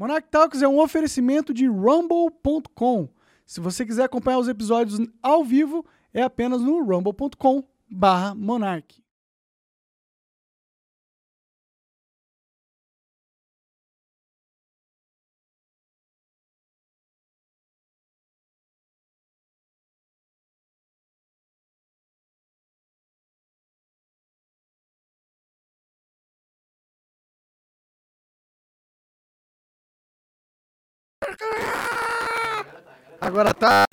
Monarch Talks é um oferecimento de rumble.com. Se você quiser acompanhar os episódios ao vivo, é apenas no rumble.com Agora tá.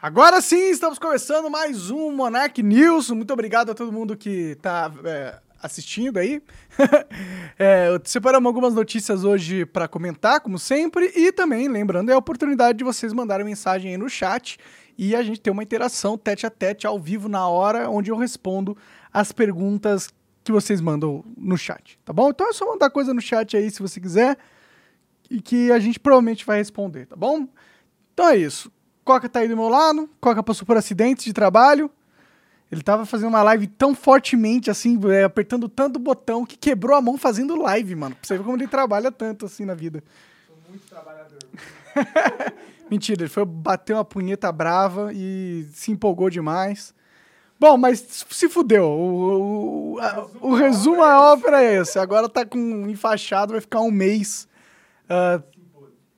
Agora sim, estamos começando mais um Monarch News. Muito obrigado a todo mundo que está é, assistindo aí. é, separamos algumas notícias hoje para comentar, como sempre, e também, lembrando, é a oportunidade de vocês mandarem mensagem aí no chat e a gente ter uma interação tete a tete ao vivo na hora, onde eu respondo as perguntas que vocês mandam no chat, tá bom? Então é só mandar coisa no chat aí se você quiser e que a gente provavelmente vai responder, tá bom? Então é isso. Coca tá aí do meu lado. Coca passou por acidentes de trabalho. Ele tava fazendo uma live tão fortemente, assim, é, apertando tanto botão que quebrou a mão fazendo live, mano. Pra você ver como ele trabalha tanto, assim, na vida. Sou muito trabalhador. Mentira, ele foi bater uma punheta brava e se empolgou demais. Bom, mas se fudeu. O, o, a, o resumo da ópera é esse. Agora tá com enfaixado, vai ficar um mês. Uh,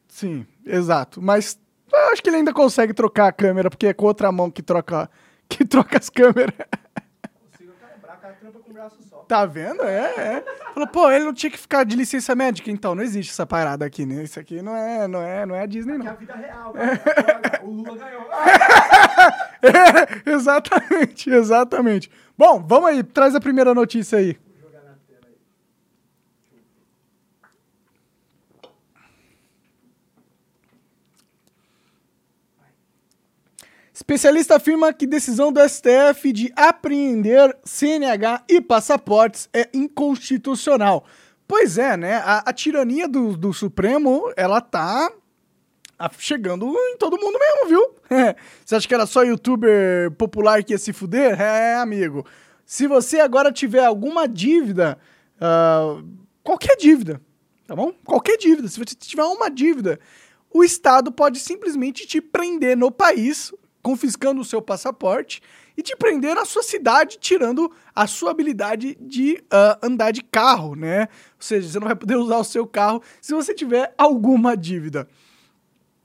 sim, exato. Mas eu acho que ele ainda consegue trocar a câmera, porque é com outra mão que troca, que troca as câmeras. Tá vendo? É, é. Falou, pô, ele não tinha que ficar de licença médica, então não existe essa parada aqui, né? Isso aqui não é, não é, não é a Disney, Que é a não. vida real, cara. O Lula ganhou. É, exatamente, exatamente. Bom, vamos aí, traz a primeira notícia aí. Vou jogar na tela aí. Especialista afirma que decisão do STF de apreender CNH e passaportes é inconstitucional. Pois é, né? A, a tirania do, do Supremo, ela tá chegando em todo mundo mesmo, viu? Você acha que era só youtuber popular que ia se fuder? É, amigo. Se você agora tiver alguma dívida, ah, qualquer dívida, tá bom? Qualquer dívida. Se você tiver uma dívida, o Estado pode simplesmente te prender no país, confiscando o seu passaporte e te prender na sua cidade, tirando a sua habilidade de ah, andar de carro, né? Ou seja, você não vai poder usar o seu carro se você tiver alguma dívida.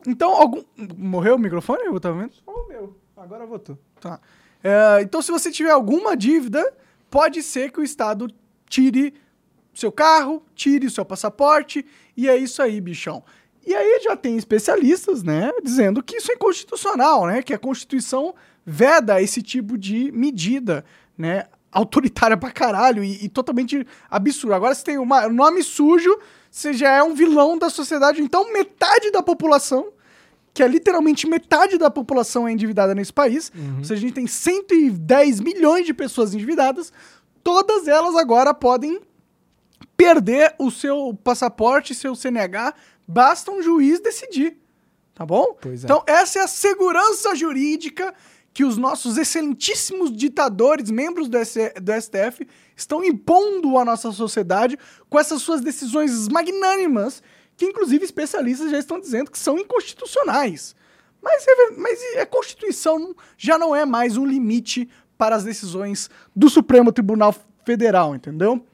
Então, algum. Morreu o microfone? Eu tava vendo? Só o meu. Agora votou. Tá. É, então, se você tiver alguma dívida, pode ser que o Estado tire seu carro, tire o seu passaporte, e é isso aí, bichão. E aí já tem especialistas, né, dizendo que isso é inconstitucional, né, que a Constituição veda esse tipo de medida, né, autoritária pra caralho e, e totalmente absurda. Agora, se tem um nome sujo, você já é um vilão da sociedade. Então, metade da população que é literalmente metade da população é endividada nesse país. Ou seja, a gente tem 110 milhões de pessoas endividadas. Todas elas agora podem perder o seu passaporte, seu CNH, basta um juiz decidir. Tá bom? É. Então, essa é a segurança jurídica que os nossos excelentíssimos ditadores, membros do, S- do STF, estão impondo à nossa sociedade com essas suas decisões magnânimas, que inclusive especialistas já estão dizendo que são inconstitucionais. Mas, é, mas a Constituição já não é mais um limite para as decisões do Supremo Tribunal Federal, entendeu?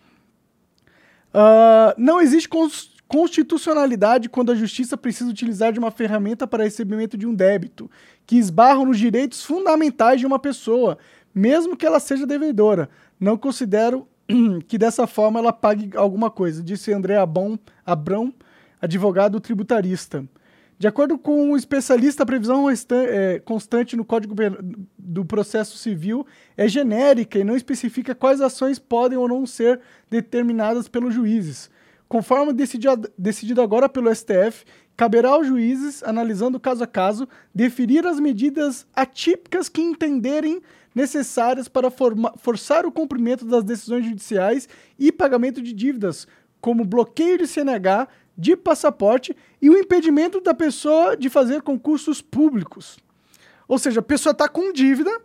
Ah, não existe cons- constitucionalidade quando a justiça precisa utilizar de uma ferramenta para recebimento de um débito, que esbarram nos direitos fundamentais de uma pessoa, mesmo que ela seja devedora. Não considero que dessa forma ela pague alguma coisa, disse André Abon, Abrão, advogado tributarista. De acordo com o especialista, a previsão é, constante no Código do Processo Civil é genérica e não especifica quais ações podem ou não ser determinadas pelos juízes. Conforme decidido, agora pelo STF, caberá aos juízes, analisando caso a caso, definir as medidas atípicas que entenderem necessárias para forçar o cumprimento das decisões judiciais e pagamento de dívidas, como bloqueio de CNH, de passaporte e o impedimento da pessoa de fazer concursos públicos. Ou seja, a pessoa está com dívida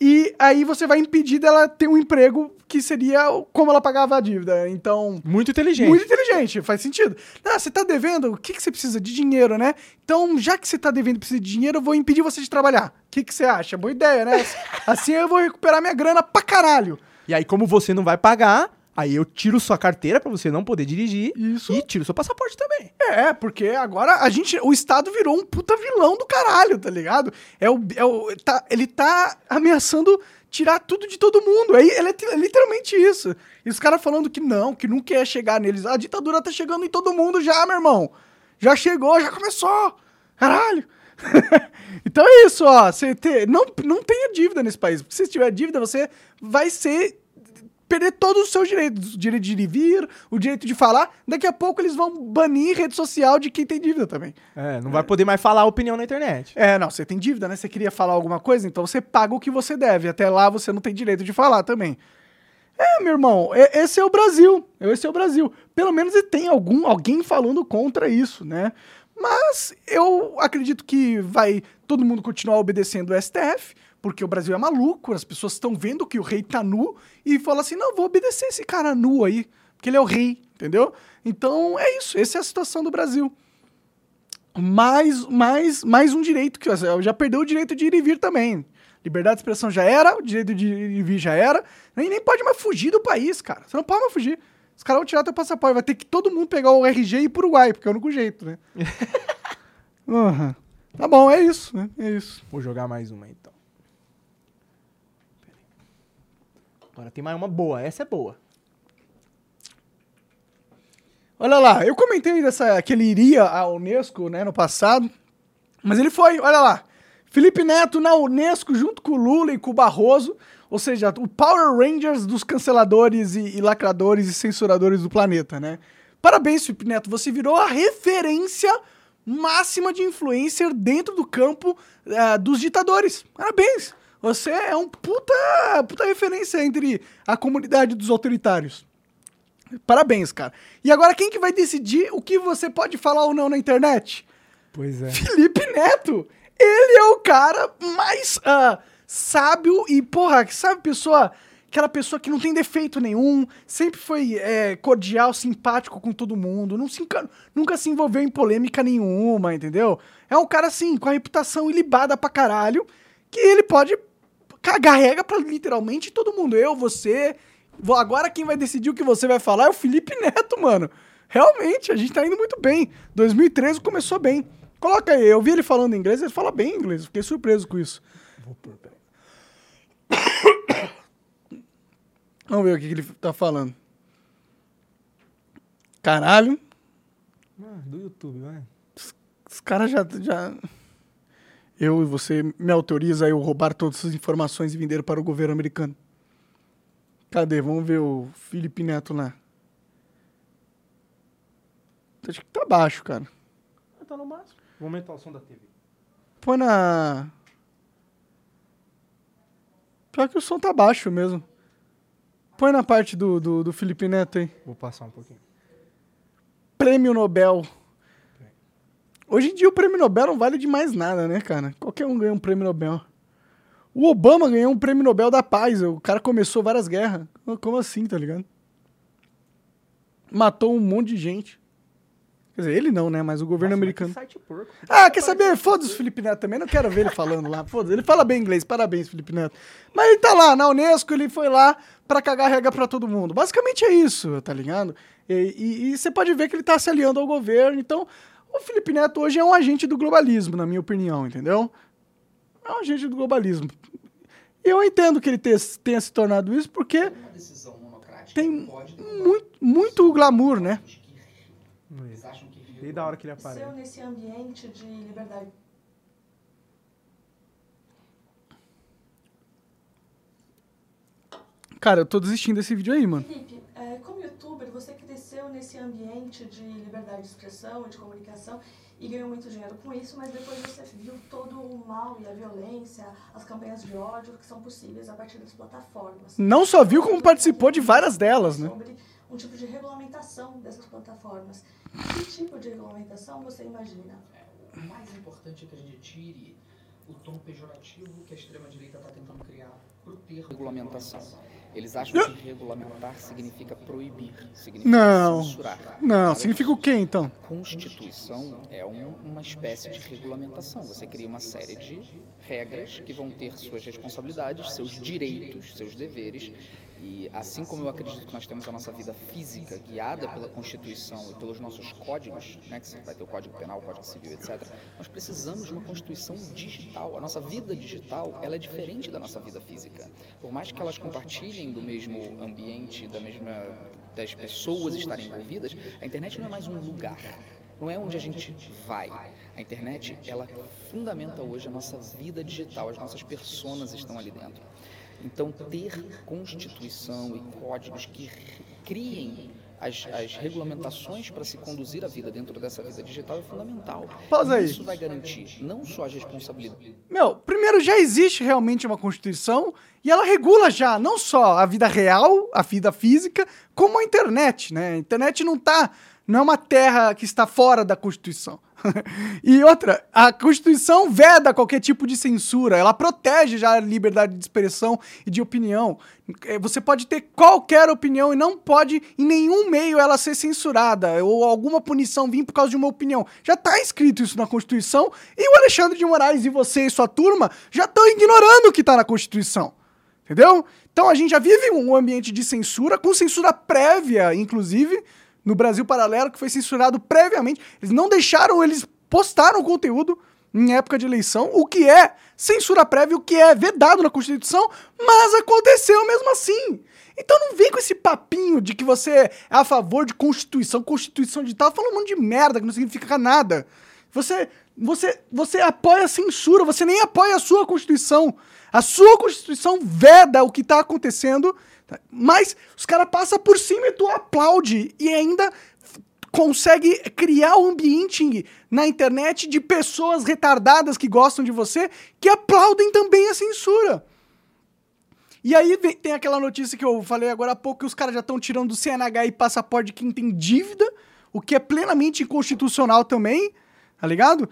e aí você vai impedir dela ter um emprego que seria como ela pagava a dívida. Então, Muito inteligente. muito inteligente, faz sentido. Ah, você tá devendo, o que, que você precisa? De dinheiro, né? Então, já que você tá devendo e precisa de dinheiro, eu vou impedir você de trabalhar. O que, que você acha? Boa ideia, né? Assim eu vou recuperar minha grana pra caralho. E aí, como você não vai pagar, aí eu tiro sua carteira pra você não poder dirigir. Isso. E tiro seu passaporte também. É, porque agora a gente, o Estado virou um puta vilão do caralho, tá ligado? É o, é o, tá, ele tá ameaçando tirar tudo de todo mundo. Aí ele é, ti- é literalmente isso. E os caras falando que não, que não quer chegar neles. A ditadura tá chegando em todo mundo já, meu irmão. Já chegou, já começou. Caralho. então é isso, ó. Você ter, não, não tenha dívida nesse país. Porque se tiver dívida, você vai ser perder todos os seus direitos. O direito de ir e vir, o direito de falar. Daqui a pouco eles vão banir rede social de quem tem dívida também. É, não vai poder mais falar a opinião na internet. É, não, você tem dívida, né? Você queria falar alguma coisa, então você paga o que você deve. Até lá você não tem direito de falar também. É, meu irmão, esse é o Brasil. Esse é o Brasil. Pelo menos tem algum, alguém falando contra isso, né? Mas eu acredito que vai todo mundo continuar obedecendo o STF, porque o Brasil é maluco, as pessoas estão vendo que o rei tá nu e falam assim: não, vou obedecer esse cara nu aí, porque ele é o rei, entendeu? Então é isso, essa é a situação do Brasil mais, mais, mais um direito que já perdeu o direito de ir e vir também. Liberdade de expressão já era, o direito de ir e vir já era. Nem, nem pode mais fugir do país, cara. Você não pode mais fugir. Os caras vão tirar teu passaporte. Vai ter que todo mundo pegar o RG e ir pro Uruguai, porque é o único jeito, né? Aham. Tá bom, é isso, né? É isso. Vou jogar mais uma então. Pera aí. Agora tem mais uma boa. Essa é boa. Olha lá, eu comentei dessa, que ele iria à Unesco, né, no passado. Mas ele foi, olha lá. Felipe Neto na Unesco junto com o Lula e com o Barroso. Ou seja, o Power Rangers dos canceladores e, e lacradores e censuradores do planeta, né? Parabéns, Felipe Neto. Você virou a referência máxima de influencer dentro do campo ah, dos ditadores. Parabéns. Você é um puta, puta referência entre a comunidade dos autoritários. Parabéns, cara. E agora quem que vai decidir o que você pode falar ou não na internet? Pois é. Felipe Neto. Ele é o cara mais ah, sábio e, porra, sabe, pessoa. Aquela pessoa que não tem defeito nenhum, sempre foi é, cordial, simpático com todo mundo, não se nunca se envolveu em polêmica nenhuma, entendeu? É um cara, assim, com a reputação ilibada pra caralho, que ele pode cagar regra pra literalmente todo mundo. Eu, você. Agora quem vai decidir o que você vai falar é o Felipe Neto, mano. Realmente, a gente tá indo muito bem. 2013 começou bem. Coloca aí, eu vi ele falando inglês, ele fala bem inglês, fiquei surpreso com isso. Vou peraí. Vamos ver o que, ele tá falando. Caralho, Ah, do YouTube, vai. os caras já, já. Eu e você me autoriza a eu roubar todas essas informações e vender para o governo americano. Cadê? Vamos ver o Felipe Neto lá. Acho que tá baixo, cara. Ah, Tá no máximo. Vou aumentar o som da TV. Põe na. Pior que o som tá baixo mesmo. Põe na parte do, do, do Felipe Neto aí. Vou passar um pouquinho. Prêmio Nobel. Hoje em dia o prêmio Nobel não vale de mais nada, né, cara? Qualquer um ganha um prêmio Nobel. O Obama ganhou um prêmio Nobel da Paz. O cara começou várias guerras. Como assim, tá ligado? Matou um monte de gente. Quer dizer, ele não, né? Mas o governo Nossa, americano. que site porco. Ah, quer saber? Foda-se o Felipe Neto também. Não quero ver ele falando lá. Foda-se. Ele fala bem inglês. Parabéns, Felipe Neto. Mas ele tá lá, na Unesco, ele foi lá pra cagar regra pra todo mundo. Basicamente é isso, tá ligado? E, e- e você pode ver que ele tá se aliando ao governo. Então, o Felipe Neto hoje é um agente do globalismo, na minha opinião, entendeu? É um agente do globalismo. E eu entendo que ele te- tenha se tornado isso porque tem muito, muito glamour, né? eles acham que Desde da hora que ele Seu aparece. nesse ambiente de liberdade. Cara, eu tô desistindo desse vídeo aí, mano. É, como youtuber, você cresceu nesse ambiente de liberdade de expressão e de comunicação e ganhou muito dinheiro com isso, mas depois você viu todo o mal e a violência, as campanhas de ódio que são possíveis a partir das plataformas. Não só viu como participou de várias delas, né? Sobre um tipo de regulamentação dessas plataformas. Que tipo de regulamentação você imagina? O mais importante é que a gente tire o tom pejorativo que a extrema-direita está tentando criar pro termo regulamentação. Eles acham que regulamentar significa proibir, significa Não. censurar. Não, significa o quê, então? Constituição é um- uma espécie de regulamentação. Você cria uma série de regras que vão ter suas responsabilidades, seus direitos, seus deveres. E assim como eu acredito que nós temos a nossa vida física guiada pela Constituição e pelos nossos códigos, né, que vai ter o Código Penal, o Código Civil, etc., nós precisamos de uma Constituição digital. A nossa vida digital ela é diferente da nossa vida física. Por mais que elas compartilhem do mesmo ambiente, da mesma das pessoas estarem envolvidas, a internet não é mais um lugar. Não é onde a gente vai. A internet, ela fundamenta hoje a nossa vida digital, as nossas personas estão ali dentro. Então, ter constituição e códigos que criem as, as regulamentações para se conduzir a vida dentro dessa vida digital é fundamental. Pausa aí. Isso vai garantir não só as responsabilidades Meu, primeiro já existe realmente uma Constituição e ela regula já não só a vida real, a vida física, como a internet, né? A internet não tá, não é uma terra que está fora da Constituição. e outra, a Constituição veda qualquer tipo de censura, ela protege já a liberdade de expressão e de opinião. Eh, Você pode ter qualquer opinião e não pode em nenhum meio ela ser censurada ou alguma punição vir por causa de uma opinião. Já tá escrito isso na Constituição e o Alexandre de Moraes e você e sua turma já estão ignorando o que tá na Constituição. Entendeu? Então a gente já vive um ambiente de censura, com censura prévia, inclusive, no Brasil Paralelo, que foi censurado previamente. Eles não deixaram, eles postaram o conteúdo em época de eleição, o que é censura prévia, o que é vedado na Constituição, mas aconteceu mesmo assim. Então não vem com esse papinho de que você é a favor de Constituição, Constituição digital, falando um monte de merda que não significa nada. Você, você, você apoia a censura, você nem apoia a sua Constituição. A sua Constituição veda o que tá acontecendo? Mas os caras passam por cima e tu aplaude e ainda consegue criar um ambiente na internet de pessoas retardadas que gostam de você que aplaudem também a censura. E aí vem- tem aquela notícia que eu falei agora há pouco que os caras já estão tirando do CNH e passaporte de quem tem dívida, o que é plenamente inconstitucional também, tá ligado?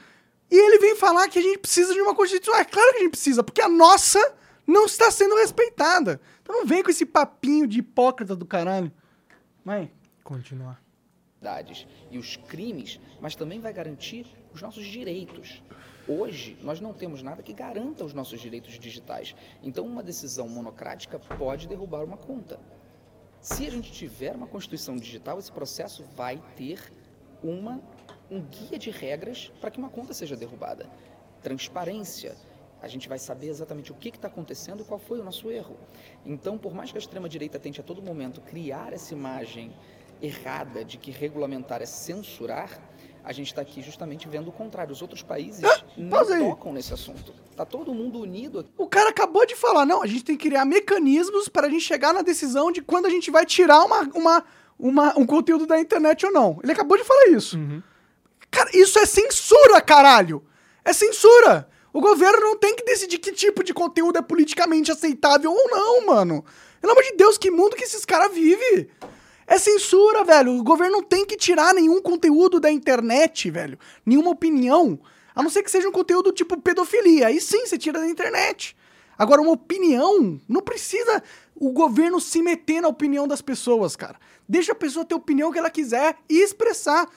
E ele vem falar que a gente precisa de uma Constituição. É claro que a gente precisa, porque a nossa não está sendo respeitada. Então não vem com esse papinho de hipócrita do caralho. Vai. Continuar. e os crimes, mas também vai garantir os nossos direitos. Hoje, nós não temos nada que garanta os nossos direitos digitais. Então, uma decisão monocrática pode derrubar uma conta. Se a gente tiver uma Constituição digital, esse processo vai ter uma, um guia de regras para que uma conta seja derrubada. Transparência. A gente vai saber exatamente o que está acontecendo e qual foi o nosso erro. Então, por mais que a extrema-direita tente a todo momento criar essa imagem errada de que regulamentar é censurar, a gente está aqui justamente vendo o contrário. Os outros países não pausa aí. tocam nesse assunto. Está todo mundo unido aqui. O cara acabou de falar, não, a gente tem que criar mecanismos para a gente chegar na decisão de quando a gente vai tirar uma, uma, uma- um conteúdo da internet ou não. Ele acabou de falar isso. Cara, isso é censura, caralho! É censura! O governo não tem que decidir que tipo de conteúdo é politicamente aceitável ou não, mano. Pelo amor de Deus, que mundo que esses caras vivem? É censura, velho. O governo não tem que tirar nenhum conteúdo da internet, velho. Nenhuma opinião. A não ser que seja um conteúdo tipo pedofilia. Aí sim, você tira da internet. Agora, uma opinião, não precisa o governo se meter na opinião das pessoas, cara. Deixa a pessoa ter a opinião que ela quiser e expressar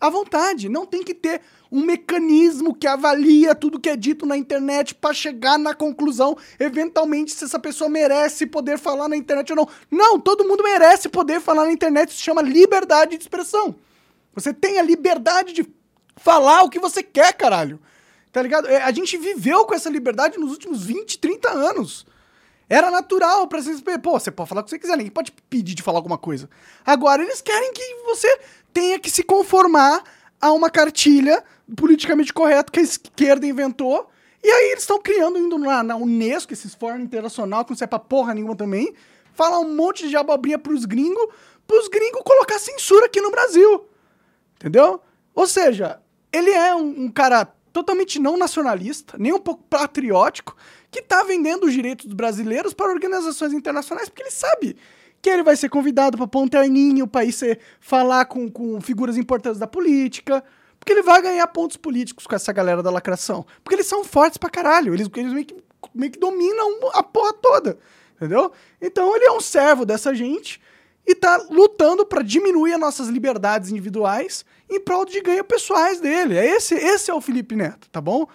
à vontade. Não tem que ter um mecanismo que avalia tudo que é dito na internet para chegar na conclusão, eventualmente, se essa pessoa merece poder falar na internet ou não. Não, todo mundo merece poder falar na internet. Isso se chama liberdade de expressão. Você tem a liberdade de falar o que você quer, caralho. Tá ligado? É, A gente viveu com essa liberdade nos últimos 20, 30 anos. Era natural pra vocês. Pô, você pode falar o que você quiser, ninguém pode pedir de falar alguma coisa. Agora, eles querem que você tenha que se conformar a uma cartilha politicamente correta que a esquerda inventou. E aí eles estão criando, indo na, na Unesco, esses fóruns internacional, que não serve pra porra nenhuma também, falar um monte de abobrinha pros gringos, pros gringos colocar censura aqui no Brasil. Entendeu? Ou seja, ele é um, um cara totalmente não nacionalista, nem um pouco patriótico, que tá vendendo os direitos dos brasileiros para organizações internacionais, porque ele sabe que ele vai ser convidado para pôr um terninho, pra ir ser, falar com, com figuras importantes da política, porque ele vai ganhar pontos políticos com essa galera da lacração. Porque eles são fortes pra caralho, eles, eles meio, que, meio que dominam a porra toda, entendeu? Então ele é um servo dessa gente e tá lutando pra diminuir as nossas liberdades individuais em prol de ganho pessoais dele. É esse, esse é o Felipe Neto, tá bom?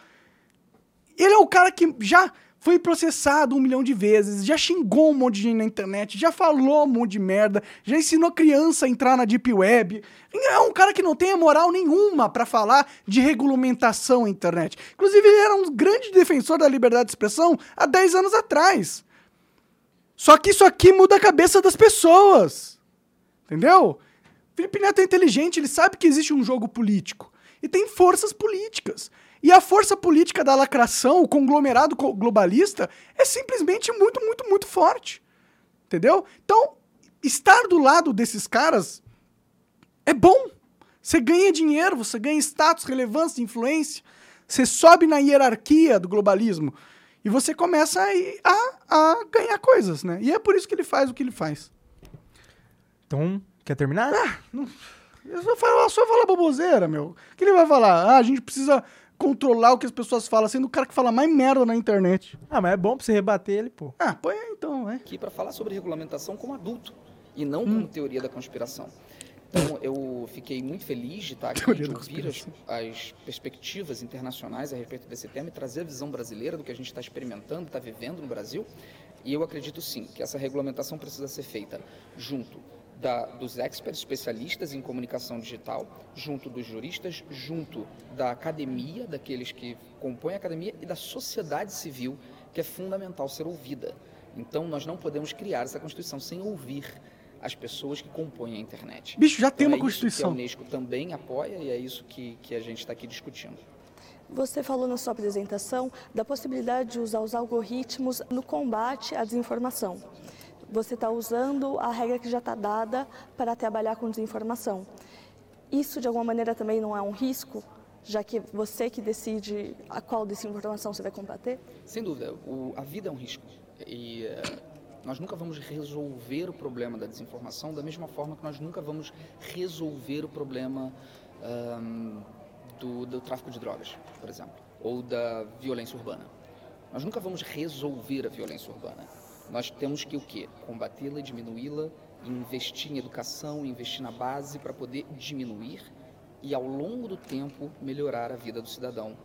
Ele é o cara que já foi processado um milhão de vezes, já xingou um monte de gente na internet, já falou um monte de merda, já ensinou criança a entrar na Deep Web. É um cara que não tem moral nenhuma pra falar de regulamentação na internet. Inclusive, ele era um grande defensor da liberdade de expressão há 10 anos atrás. Só que isso aqui muda a cabeça das pessoas. Entendeu? Felipe Neto é inteligente, ele sabe que existe um jogo político. E tem forças políticas. E a força política da lacração, o conglomerado co- globalista, é simplesmente muito, muito, muito forte. Entendeu? Então, estar do lado desses caras é bom. Você ganha dinheiro, você ganha status, relevância, influência. Você sobe na hierarquia do globalismo. E você começa a, a, ganhar coisas, né? E é por isso que ele faz o que ele faz. Então, quer terminar? Eu só falo, só fala baboseira, meu. O que ele vai falar? Ah, a gente precisa controlar o que as pessoas falam, sendo o cara que fala mais merda na internet. Ah, mas é bom pra você rebater ele, pô. Ah, põe aí então, é. aqui para falar sobre regulamentação como adulto e não como teoria da conspiração. Então, eu fiquei muito feliz de estar aqui, de ouvir as, as perspectivas internacionais a respeito desse tema e trazer a visão brasileira do que a gente está experimentando, está vivendo no Brasil. E eu acredito sim que essa regulamentação precisa ser feita junto da, dos experts especialistas em comunicação digital, junto dos juristas, junto da academia, daqueles que compõem a academia e da sociedade civil, que é fundamental ser ouvida. Então, nós não podemos criar essa Constituição sem ouvir as pessoas que compõem a internet. Bicho, já tem Então, uma é isso que a Constituição. Unesco também apoia e é isso que, que a gente está aqui discutindo. Você falou na sua apresentação da possibilidade de usar os algoritmos no combate à desinformação. Você está usando a regra que já está dada para trabalhar com desinformação. Isso, de alguma maneira, também não é um risco, já que você que decide a qual desinformação você vai combater? Sem dúvida, o- a vida é um risco. E eh, nós nunca vamos resolver o problema da desinformação da mesma forma que nós nunca vamos resolver o problema do, do tráfico de drogas, por exemplo, ou da violência urbana. Nós nunca vamos resolver a violência urbana. Nós temos que o quê? Combatê-la diminuí-la, investir em educação, investir na base para poder diminuir e ao longo do tempo melhorar a vida do cidadão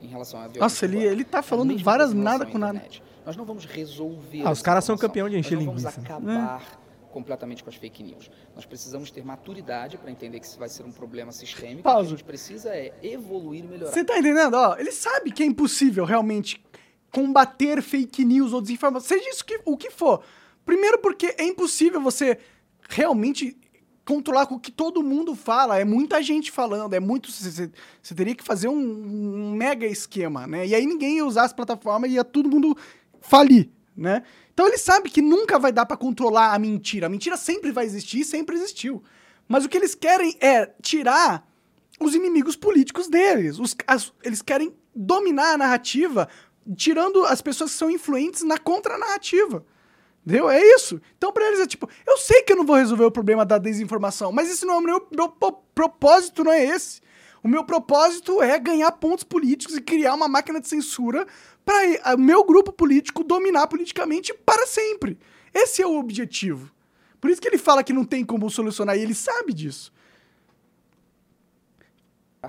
em relação à violência. Nossa, ele- ele tá É falando mesma várias nada com nada. Nós não vamos resolver. Ah, os caras são campeão de encher Nós não linguiça. vamos acabar completamente com as fake news. Nós precisamos ter maturidade para entender que isso vai ser um problema sistêmico. Pausa. O que a gente precisa é evoluir e melhorar. Você tá entendendo? Ó, ele sabe que é impossível realmente combater fake news ou desinformação, seja isso que, o que for. Primeiro porque é impossível você realmente controlar com o que todo mundo fala, é muita gente falando, é muito você- teria que fazer um, um mega esquema, né? E aí ninguém ia usar as plataformas e ia todo mundo falir, né? Então ele sabe que nunca vai dar pra controlar a mentira. A mentira sempre vai existir, sempre existiu. Mas o que eles querem é tirar os inimigos políticos deles. Os- as- eles querem dominar a narrativa, tirando as pessoas que são influentes na contranarrativa. Entendeu? É isso. Então, pra eles é tipo, eu sei que eu não vou resolver o problema da desinformação, mas esse não é o meu, meu propósito, não é esse. O meu propósito é ganhar pontos políticos e criar uma máquina de censura para o meu grupo político dominar politicamente para sempre. Esse é o objetivo. Por isso que ele fala que não tem como solucionar, e ele sabe disso.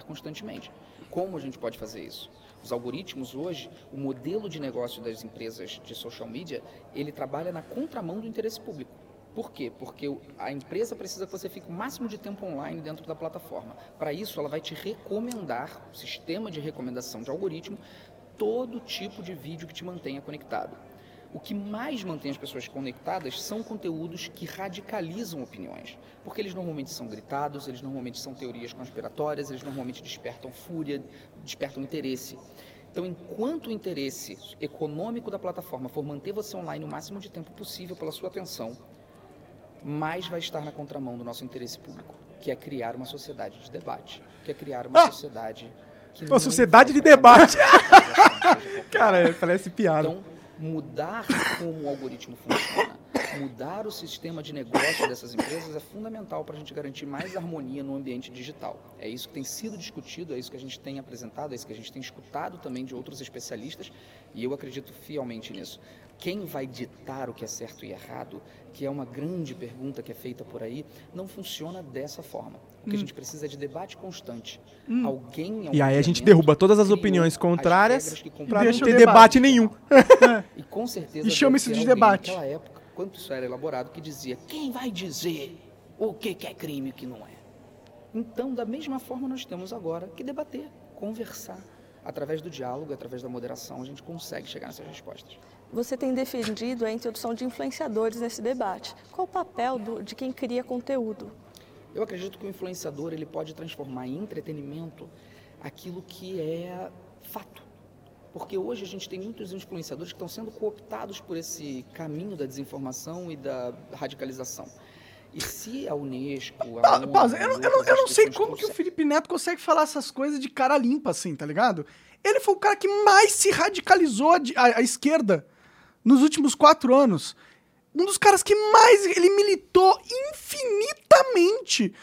constantemente. Como a gente pode fazer isso? Os algoritmos hoje, o modelo de negócio das empresas de social media, ele trabalha na contramão do interesse público. Por quê? Porque a empresa precisa que você fique o máximo de tempo online dentro da plataforma. Para isso, ela vai te recomendar, o sistema de recomendação de algoritmo, todo tipo de vídeo que te mantenha conectado. O que mais mantém as pessoas conectadas são conteúdos que radicalizam opiniões, porque eles normalmente são gritados, eles normalmente são teorias conspiratórias, eles normalmente despertam fúria, despertam interesse. Então, enquanto o interesse econômico da plataforma for manter você online o máximo de tempo possível pela sua atenção, mais vai estar na contramão do nosso interesse público, que é criar uma sociedade de debate, que é criar uma Ah! sociedade que Uma sociedade de debate. Cara, parece piada. então, mudar como o algoritmo funciona, mudar o sistema de negócio dessas empresas é fundamental para a gente garantir mais harmonia no ambiente digital. É isso que tem sido discutido, é isso que a gente tem apresentado, é isso que a gente tem escutado também de outros especialistas, e eu acredito fielmente nisso. Quem vai ditar o que é certo e errado, que é uma grande pergunta que é feita por aí, não funciona dessa forma. O que a gente precisa é de debate constante. Alguém em algum E aí a gente derruba todas as opiniões as contrárias pra não ter debate debate. nenhum. e com certeza. E chama isso de alguém debate. Naquela época, quando isso era elaborado, que dizia: quem vai dizer o que que é crime e o que não é? Então, da mesma forma, nós temos agora que debater, conversar. Através do diálogo, através da moderação, a gente consegue chegar nessas respostas. Você tem defendido a introdução de influenciadores nesse debate. Qual o papel do- de quem cria conteúdo? Eu acredito que o influenciador ele pode transformar em entretenimento aquilo que é fato. Porque hoje a gente tem muitos influenciadores que estão sendo cooptados por esse caminho da desinformação e da radicalização. E se a Unesco, a Pa- ONU, Pausa, eu, não- eu não, eu não sei como que o Felipe Neto consegue falar essas coisas de cara limpa, assim, tá ligado? Ele foi o cara que mais se radicalizou à, di- à- à esquerda nos últimos quatro anos. Um dos caras que mais ele militou infinitamente.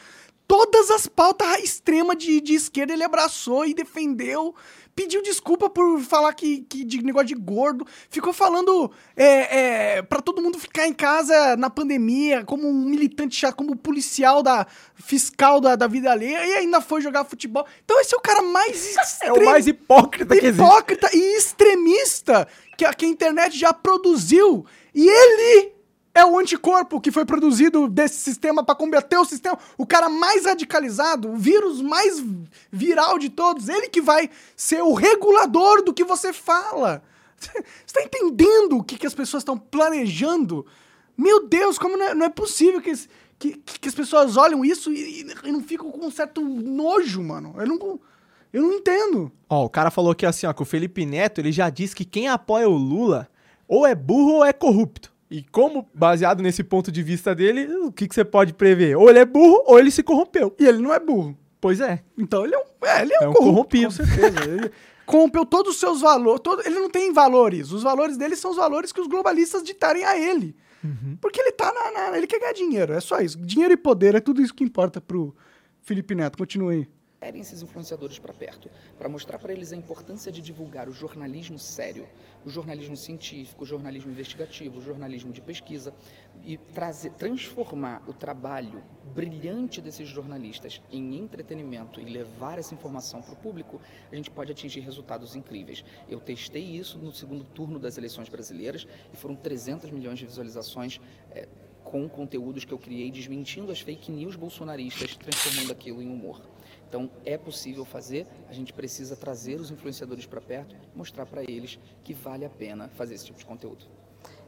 Todas as pautas extremas de, de esquerda ele abraçou e defendeu. Pediu desculpa por falar que, que de negócio de gordo. Ficou falando é, é, para todo mundo ficar em casa na pandemia, como um militante chato, como policial da fiscal da, da vida alheia, e ainda foi jogar futebol. Então esse é o cara mais É o mais hipócrita que existe. hipócrita e extremista que a, que a internet já produziu. E ele é o anticorpo que foi produzido desse sistema para combater o sistema. O cara mais radicalizado, o vírus mais viral de todos, ele que vai ser o regulador do que você fala. Você tá entendendo o que, que as pessoas estão planejando? Meu Deus, como não é, não é possível que, que, que as pessoas olham isso e, e não ficam com um certo nojo, mano. Eu não, eu não entendo. Ó, o cara falou que assim, ó, que o Felipe Neto, ele já disse que quem apoia o Lula ou é burro ou é corrupto. E como, baseado nesse ponto de vista dele, o que, que você pode prever? Ou ele é burro ou ele se corrompeu. E ele não é burro. Pois é. Então ele é um, é, ele é um, É um corrupto, corrompido. Com certeza. Ele corrompeu todos os seus valores. Todo, ele não tem valores. Os valores dele são os valores que os globalistas ditarem a ele. Porque ele tá na, na- Ele quer ganhar dinheiro. É só isso. Dinheiro e poder é tudo isso que importa pro Felipe Neto. Continue aí. Querem esses influenciadores para perto, para mostrar para eles a importância de divulgar o jornalismo sério, o jornalismo científico, o jornalismo investigativo, o jornalismo de pesquisa e trazer, transformar o trabalho brilhante desses jornalistas em entretenimento e levar essa informação para o público, a gente pode atingir resultados incríveis. Eu testei isso no segundo turno das eleições brasileiras e foram 300 milhões de visualizações. eh, com conteúdos que eu criei desmentindo as fake news bolsonaristas, transformando aquilo em humor. Então, é possível fazer, a gente precisa trazer os influenciadores para perto, mostrar para eles que vale a pena fazer esse tipo de conteúdo.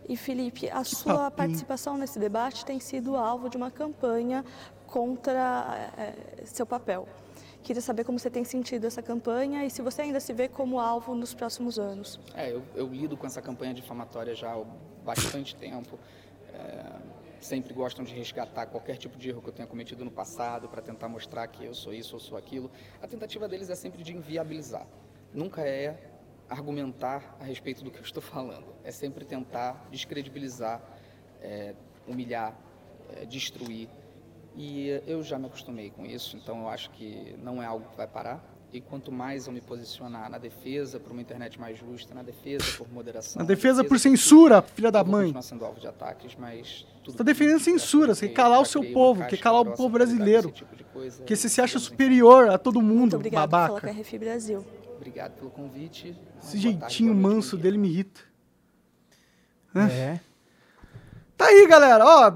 E Felipe, a sua participação nesse debate tem sido alvo de uma campanha contra eh, seu papel. Queria saber como você tem sentido essa campanha e se você ainda se vê como alvo nos próximos anos. É, eu, eu lido com essa campanha difamatória já há bastante tempo. É, sempre gostam de resgatar qualquer tipo de erro que eu tenha cometido no passado para tentar mostrar que eu sou isso ou sou aquilo. A tentativa deles é sempre de inviabilizar. Nunca é argumentar a respeito do que eu estou falando. É sempre tentar descredibilizar é, humilhar, é, destruir. E eu já me acostumei com isso, então eu acho que não é algo que vai parar. E quanto mais eu me posicionar na defesa por uma internet mais justa, na defesa por moderação, Na defesa por por censura, filha da mãe. sendo alvo de ataques, mas tudo Você tá defendendo censura, você que quer calar o seu povo, quer calar o povo brasileiro. esse tipo de coisa, Porque você se acha superior a todo Muito mundo, por falar babaca. RF Brasil. Obrigado pelo convite. Esse tarde, jeitinho noite, manso dele me irrita. É. Tá aí, galera. Ó,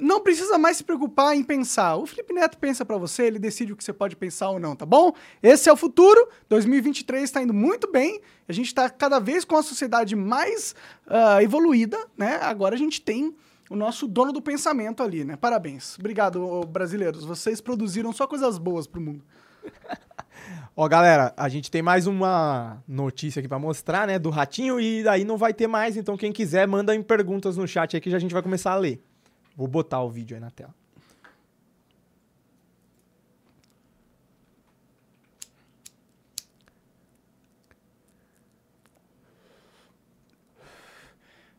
não precisa mais se preocupar em pensar. O Felipe Neto pensa pra você, ele decide o que você pode pensar ou não, tá bom? Esse é o futuro. 2023 tá indo muito bem. A gente tá cada vez com a sociedade mais ah, evoluída, né? Agora a gente tem o nosso dono do pensamento ali, né? Parabéns. Obrigado, brasileiros. Vocês produziram só coisas boas pro mundo. Ó, galera, a gente tem mais uma notícia aqui pra mostrar, né, do Ratinho, e daí não vai ter mais, então quem quiser, manda em perguntas no chat aí que já a gente vai começar a ler. Vou botar o vídeo aí na tela.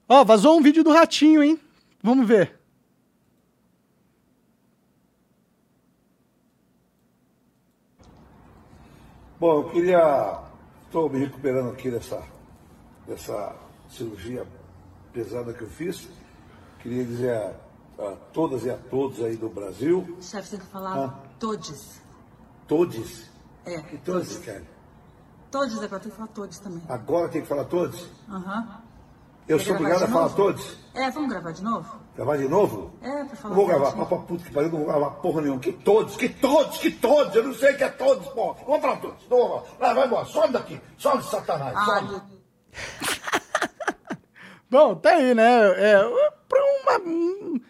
Ó, vazou um vídeo do ratinho, hein? Vamos ver. Bom, eu queria. Estou me recuperando aqui dessa, dessa cirurgia pesada que eu fiz. Queria dizer a, todas e a todos aí do Brasil, Chefe, você tem que falar Ah. todos. todos. É, Que todos, cara? todos é pra ter que falar todos também. Agora tem que falar todos? Aham. Eu Quer sou obrigado a falar todos? É, vamos gravar de novo? Gravar de novo? É, pra falar vou gravar, pra puta que pariu, não vou gravar porra nenhuma. Que todos, que todos, que todos, eu não sei que é todos, porra. Vou falar todos, não vou falar. Vai, vai embora, some daqui, some satanás, Ah, Bom, tá aí, né? É, pra uma.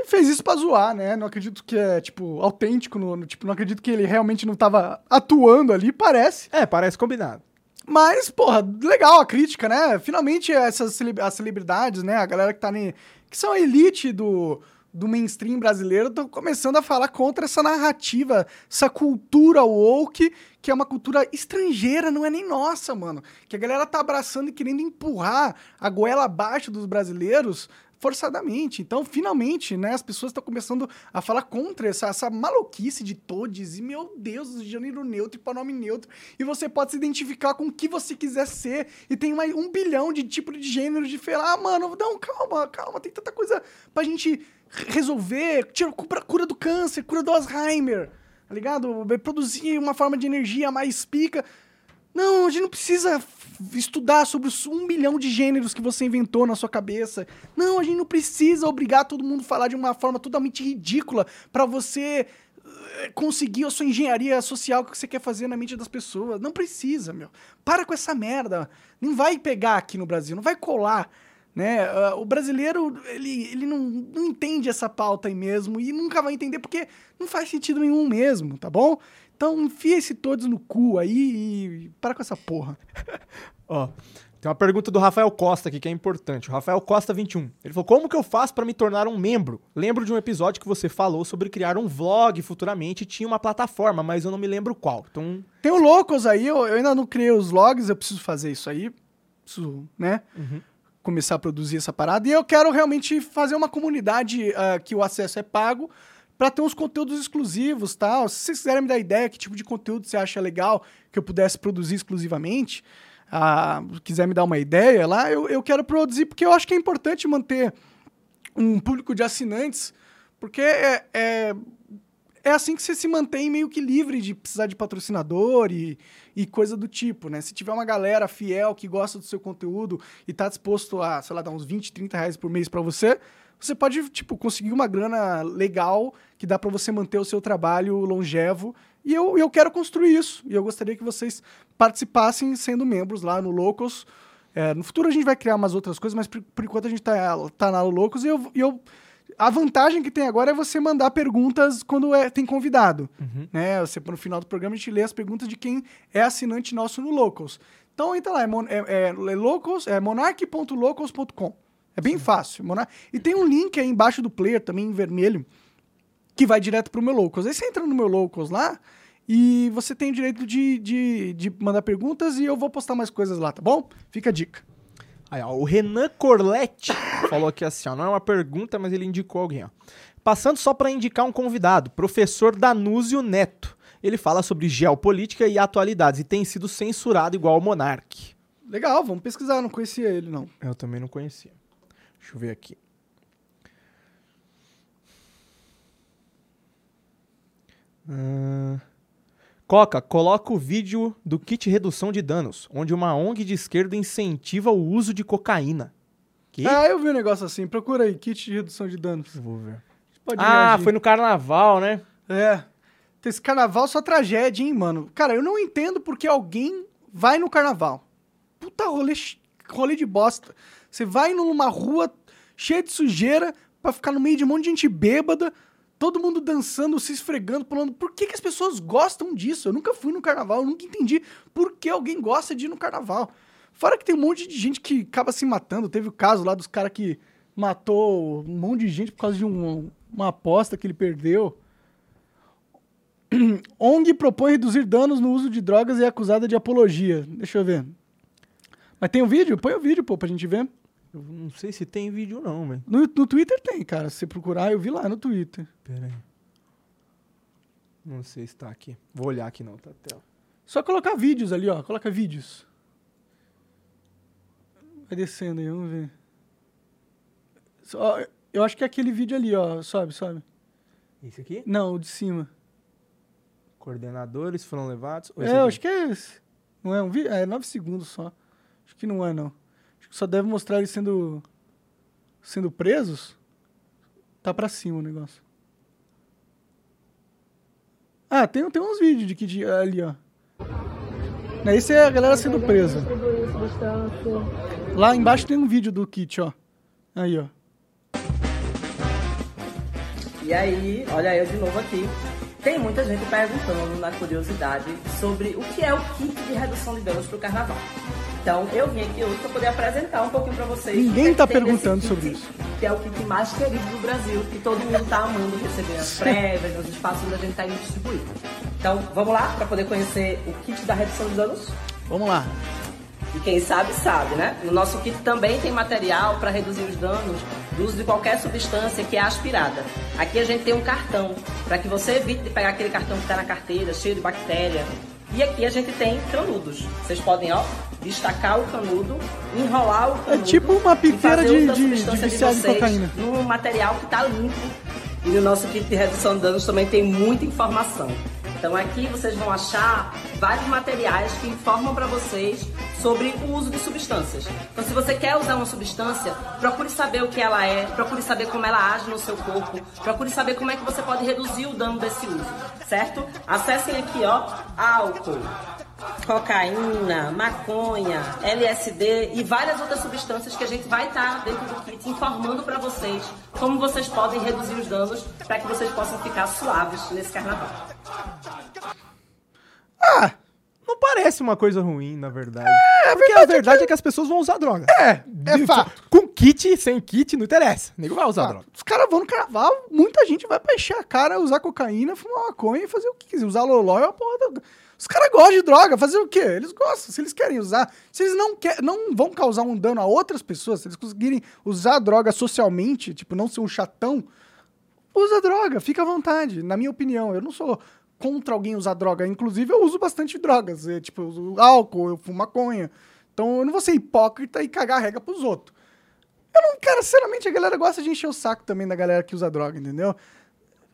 Ele fez isso pra zoar, né? Não acredito que é, tipo, autêntico. No, no- tipo, não acredito que ele realmente não tava atuando ali, parece. É, parece combinado. Mas, porra, legal a crítica, né? Finalmente essas cele- as celebridades, né? A galera que tá ne, que são a elite do, do mainstream brasileiro estão começando a falar contra essa narrativa, essa cultura woke, que é uma cultura estrangeira, não é nem nossa, mano. Que a galera tá abraçando e querendo empurrar a goela abaixo dos brasileiros forçadamente. Então, finalmente, né, as pessoas estão começando a falar contra essa, essa maluquice de todes. E, meu Deus, gênero neutro e pronome neutro. E você pode se identificar com o que você quiser ser. E tem mais um bilhão de tipos de gênero diferentes. Ah, mano, não, calma, calma. Tem tanta coisa pra gente resolver. Tira, cura do câncer, cura do Alzheimer. Tá ligado? Produzir uma forma de energia mais pica. Não, a gente não precisa estudar sobre os um milhão de gêneros que você inventou na sua cabeça. Não, a gente não precisa obrigar todo mundo a falar de uma forma totalmente ridícula pra você eh, conseguir a sua engenharia social que você quer fazer na mente das pessoas. Não precisa, meu. Para com essa merda. Não vai pegar aqui no Brasil, não vai colar. Né? Ah, o brasileiro, ele, ele não, não entende essa pauta aí mesmo e nunca vai entender porque não faz sentido nenhum mesmo, tá bom? Então enfia esse todos no cu aí e para com essa porra. Ó, tem uma pergunta do Rafael Costa aqui que é importante. O Rafael Costa 21. Ele falou: "Como que eu faço pra me tornar um membro? Lembro de um episódio que você falou sobre criar um vlog futuramente e tinha uma plataforma, mas eu não me lembro qual". Então, Tem o Loucos aí, eu, eu ainda não criei os logs, eu preciso fazer isso aí. Preciso, né? Começar a produzir essa parada. E eu quero realmente fazer uma comunidade ah, que o acesso é pago pra ter uns conteúdos exclusivos tal. Se vocês quiserem me dar ideia que tipo de conteúdo você acha legal que eu pudesse produzir exclusivamente, ah, quiser me dar uma ideia lá, eu, eu quero produzir, porque eu acho que é importante manter um público de assinantes, porque é, é, é assim que você se mantém meio que livre de precisar de patrocinador e, e coisa do tipo, né? Se tiver uma galera fiel que gosta do seu conteúdo e tá disposto a, sei lá, dar uns 20, 30 reais por mês pra você, você pode, tipo, conseguir uma grana legal que dá pra você manter o seu trabalho longevo. E eu, eu quero construir isso. E eu gostaria que vocês participassem sendo membros lá no Locals. É, no futuro a gente vai criar umas outras coisas, mas por, por enquanto a gente tá, tá na Locals e eu, e eu a vantagem que tem agora é você mandar perguntas quando é- tem convidado. Né? Você, no final do programa, a gente lê as perguntas de quem é assinante nosso no Locals. Então entra lá, é, mon, é, é, é locals, é monarch.locals.com. É bem fácil. Monar- E tem um link aí embaixo do player, também em vermelho, que vai direto pro meu Locals. Aí você entra no meu Locals lá e você tem o direito de, de, de mandar perguntas e eu vou postar mais coisas lá, tá bom? Fica a dica. Aí, ó, o Renan Corletti falou aqui assim, ó, não é uma pergunta, mas ele indicou alguém, ó. Passando só para indicar um convidado, professor Danúzio Neto. Ele fala sobre geopolítica e atualidades e tem sido censurado igual o Monark. Legal, vamos pesquisar, não conhecia ele, não. Eu também não conhecia. Deixa eu ver aqui. Ah, Coca, coloca o vídeo do kit redução de danos, onde uma ONG de esquerda incentiva o uso de cocaína. Que? Ah, eu vi um negócio assim. Procura aí, kit de redução de danos. Vou ver. Pode Ah, reagir. foi no carnaval, né? É. Esse carnaval só tragédia, hein, mano? Cara, eu não entendo porque alguém vai no carnaval. Puta rolê, rolê de bosta. Você vai numa rua cheia de sujeira pra ficar no meio de um monte de gente bêbada, todo mundo dançando, se esfregando, pulando. Por que, que as pessoas gostam disso? Eu nunca fui no carnaval, eu nunca entendi por que alguém gosta de ir no carnaval. Fora que tem um monte de gente que acaba se matando. Teve o caso lá dos caras que matou um monte de gente por causa de um- uma aposta que ele perdeu. ONG propõe reduzir danos no uso de drogas e é acusada de apologia. Deixa eu ver. Mas tem um vídeo? Põe o vídeo, pô, pra gente ver. Eu não sei se tem vídeo não, velho. No, no Twitter tem, cara. Se você procurar, eu vi lá no Twitter. Pera aí. Não sei se tá aqui. Vou olhar aqui não, tá tela. Só colocar vídeos ali, ó. Coloca vídeos. Vai descendo aí, vamos ver. Só- eu acho que é aquele vídeo ali, ó. Sobe, sobe. Esse aqui? Não, o de cima. Coordenadores foram levados. É, eu acho que é esse. Não é um vídeo? É, nove segundos só. Acho que não é, não. Só deve mostrar eles sendo. sendo presos. Tá pra cima o negócio. Ah, tem, tem uns vídeos de que de, ali, ó. Não, Esse é a galera sendo presa. Lá embaixo tem um vídeo do kit, ó. Aí, ó. E aí, olha eu de novo aqui. Tem muita gente perguntando na curiosidade sobre o que é o kit de redução de danos para o carnaval. Então, eu vim aqui hoje para poder apresentar um pouquinho para vocês. Ninguém é tá nesse perguntando sobre isso. Que é o kit mais querido do Brasil, que todo mundo tá amando receber as prévias, nos espaços onde a gente tá indo distribuir. Então, vamos lá para poder conhecer o kit da redução de danos? Vamos lá. E quem sabe, sabe, né? No nosso kit também tem material para reduzir os danos do uso de qualquer substância que é aspirada. Aqui a gente tem um cartão, para que você evite de pegar aquele cartão que está na carteira, cheio de bactéria. E aqui a gente tem canudos. Vocês podem, ó, destacar o canudo, enrolar o canudo. tipo uma piteira de- de- de viciado vocês cocaína. Num material que está limpo. E no nosso kit de redução de danos também tem muita informação. Então aqui vocês vão achar vários materiais que informam para vocês sobre o uso de substâncias. Então se você quer usar uma substância, procure saber o que ela é, procure saber como ela age no seu corpo, procure saber como é que você pode reduzir o dano desse uso, certo? Acessem aqui, ó, álcool, cocaína, maconha, LSD e várias outras substâncias que a gente vai estar dentro do kit informando para vocês como vocês podem reduzir os danos para que vocês possam ficar suaves nesse carnaval. Ah! Não parece uma coisa ruim, na verdade. Porque a verdade é que as pessoas vão usar droga. É, é De- fato. Com kit, sem kit, não interessa. O nego vai usar droga. Os caras vão no carnaval, muita gente vai pra encher a cara, usar cocaína, fumar maconha e fazer o que quiser. Usar loló é uma porra da... Os caras gostam de droga, fazer o quê? Eles gostam, se eles querem usar. Se eles não, quer, não vão causar um dano a outras pessoas, se eles conseguirem usar a droga socialmente, tipo, não ser um chatão, usa droga, fica à vontade, na minha opinião. Eu não sou contra alguém usar droga. Inclusive, eu uso bastante drogas. é, tipo, eu uso álcool, eu fumo maconha. Então, eu não vou ser hipócrita e cagar a regra pros outros. Eu não, cara, sinceramente, a galera gosta de encher o saco também da galera que usa droga, entendeu?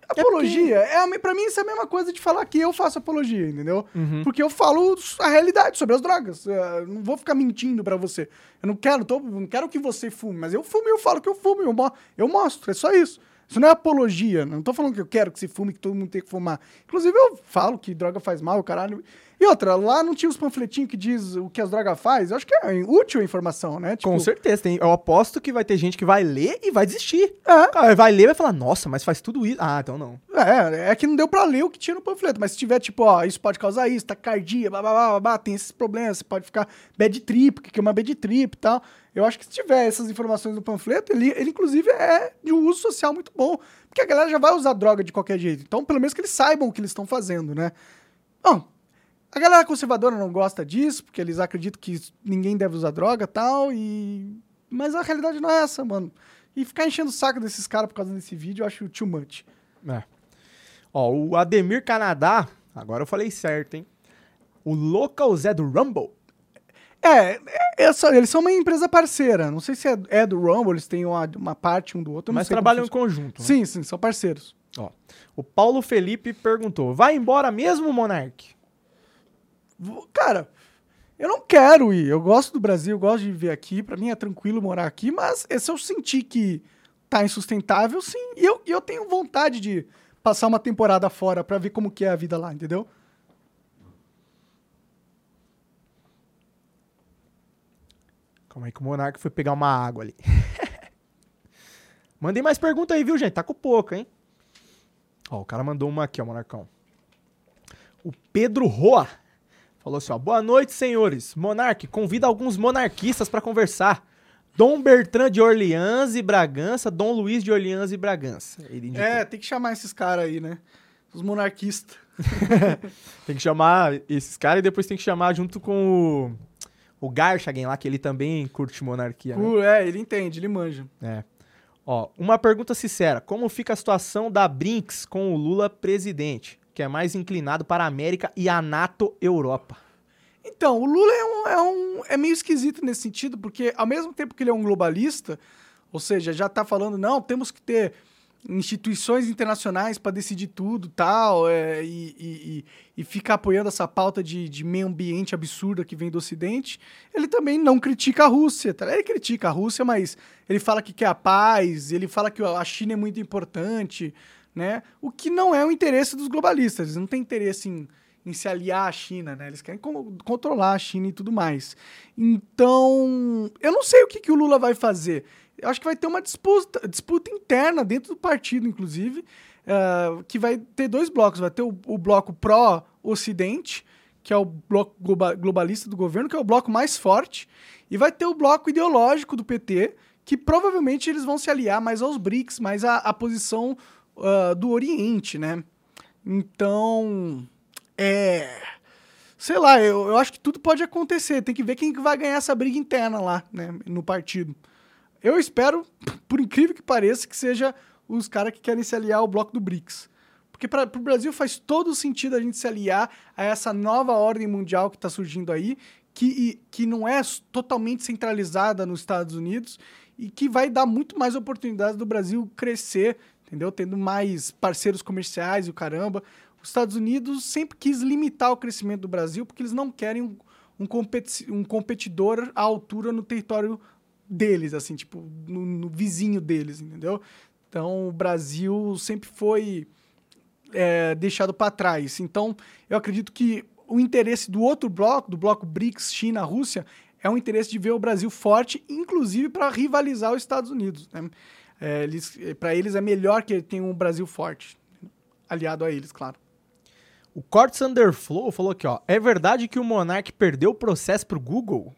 Apologia, é, a me- pra mim isso é a mesma coisa de falar que eu faço apologia, entendeu? Porque eu falo a realidade sobre as drogas. É, eu não vou ficar mentindo pra você. Eu não quero, tô- não quero que você fume, mas eu fumo e eu falo que eu fumo, eu, mo- eu mostro, é só isso. Isso não é apologia, não tô falando que eu quero que se fume, que todo mundo tem que fumar. Inclusive eu falo que droga faz mal, caralho. E outra, lá não tinha os panfletinhos que diz o que as drogas faz? Eu acho que é útil a informação, né? Com Tipo, certeza. Tem, eu aposto que vai ter gente que vai ler e vai desistir. É. Cara, vai ler e vai falar, nossa, mas faz tudo isso. Ah, então não. É, é que não deu pra ler o que tinha no panfleto, mas se tiver, tipo, ó, isso pode causar isso, taquicardia, blá, blá, blá, blá, blá, tem esses problemas, você pode ficar bad trip, que é uma bad trip e tal. Eu acho que se tiver essas informações no panfleto, ele, ele inclusive é de um uso social muito bom, porque a galera já vai usar droga de qualquer jeito. Então, pelo menos que eles saibam o que eles estão fazendo, né? Bom, A galera conservadora não gosta disso, porque eles acreditam que ninguém deve usar droga e tal, e... Mas a realidade não é essa, mano. E ficar enchendo o saco desses caras por causa desse vídeo, eu acho too much. É. Ó, o Ademir Canadá, agora eu falei certo, hein? O Local Zé do Rumble. É, é- é só- eles são uma empresa parceira. Não sei se é, é do Rumble, eles têm uma, uma parte um do outro. Mas trabalham em conjunto. né? Sim, sim, são parceiros. Ó, o Paulo Felipe perguntou: vai embora mesmo, Monark? Cara, eu não quero ir. Eu gosto do Brasil, eu gosto de viver aqui. Pra mim é tranquilo morar aqui, mas se eu sentir que tá insustentável, sim. E eu, eu tenho vontade de passar uma temporada fora pra ver como que é a vida lá, entendeu? Calma aí que o Monark foi pegar uma água ali. Mandei mais pergunta aí, viu, gente? Tá com pouco, hein? Ó, o cara mandou uma aqui, ó, Monarcão. O Pedro Roa falou assim, ó. Boa noite, senhores. Monark, convida alguns monarquistas pra conversar. Dom Bertrand de Orleans e Bragança, Dom Luiz de Orleans e Bragança. É, tem que chamar esses caras aí, né? Os monarquistas. Tem que chamar esses caras e depois tem que chamar junto com o, o Garchagen lá, que ele também curte monarquia, né? Uh, é, ele entende, ele manja. É. Ó, uma pergunta sincera. Como fica a situação da Brinks com o Lula presidente, que é mais inclinado para a América e a NATO Europa? Então, o Lula é, um, é, um, é meio esquisito nesse sentido, porque ao mesmo tempo que ele é um globalista, ou seja, já tá falando, não, temos que ter instituições internacionais para decidir tudo tal, é, e, e, e, e fica apoiando essa pauta de, de meio ambiente absurda que vem do Ocidente, ele também não critica a Rússia. Tá? Ele critica a Rússia, mas ele fala que quer a paz, ele fala que a China é muito importante, né? O que não é o interesse dos globalistas. Eles não têm interesse em, em se aliar à China, né? Eles querem con- controlar a China e tudo mais. Então, eu não sei o que, que o Lula vai fazer. Eu acho que vai ter uma disputa, disputa interna dentro do partido, inclusive, eh, que vai ter dois blocos. Vai ter o, o bloco pró-Ocidente, que é o bloco globa- globalista do governo, que é o bloco mais forte, e vai ter o bloco ideológico do PT, que provavelmente eles vão se aliar mais aos BRICS, mais à, à posição ah, do Oriente, né? Então, é. Sei lá, eu, eu acho que tudo pode acontecer. Tem que ver quem que vai ganhar essa briga interna lá, né, no partido. Eu espero, por incrível que pareça, que seja os caras que querem se aliar ao bloco do BRICS. Porque para o Brasil faz todo sentido a gente se aliar a essa nova ordem mundial que está surgindo aí, que, que não é totalmente centralizada nos Estados Unidos e que vai dar muito mais oportunidades do Brasil crescer, entendeu? Tendo mais parceiros comerciais e o caramba. Os Estados Unidos sempre quis limitar o crescimento do Brasil porque eles não querem um, um, competi- um competidor à altura no território deles, assim, tipo, no, no vizinho deles, entendeu? Então, o Brasil sempre foi é, deixado para trás. Então, eu acredito que o interesse do outro bloco, do bloco BRICS, China, Rússia, é um interesse de ver o Brasil forte, inclusive para rivalizar os Estados Unidos. Né? É, eles, para eles é melhor que tenha um Brasil forte, aliado a eles, claro. O Cortes Underflow falou aqui, ó. É verdade que o Monark perdeu o processo pro Google?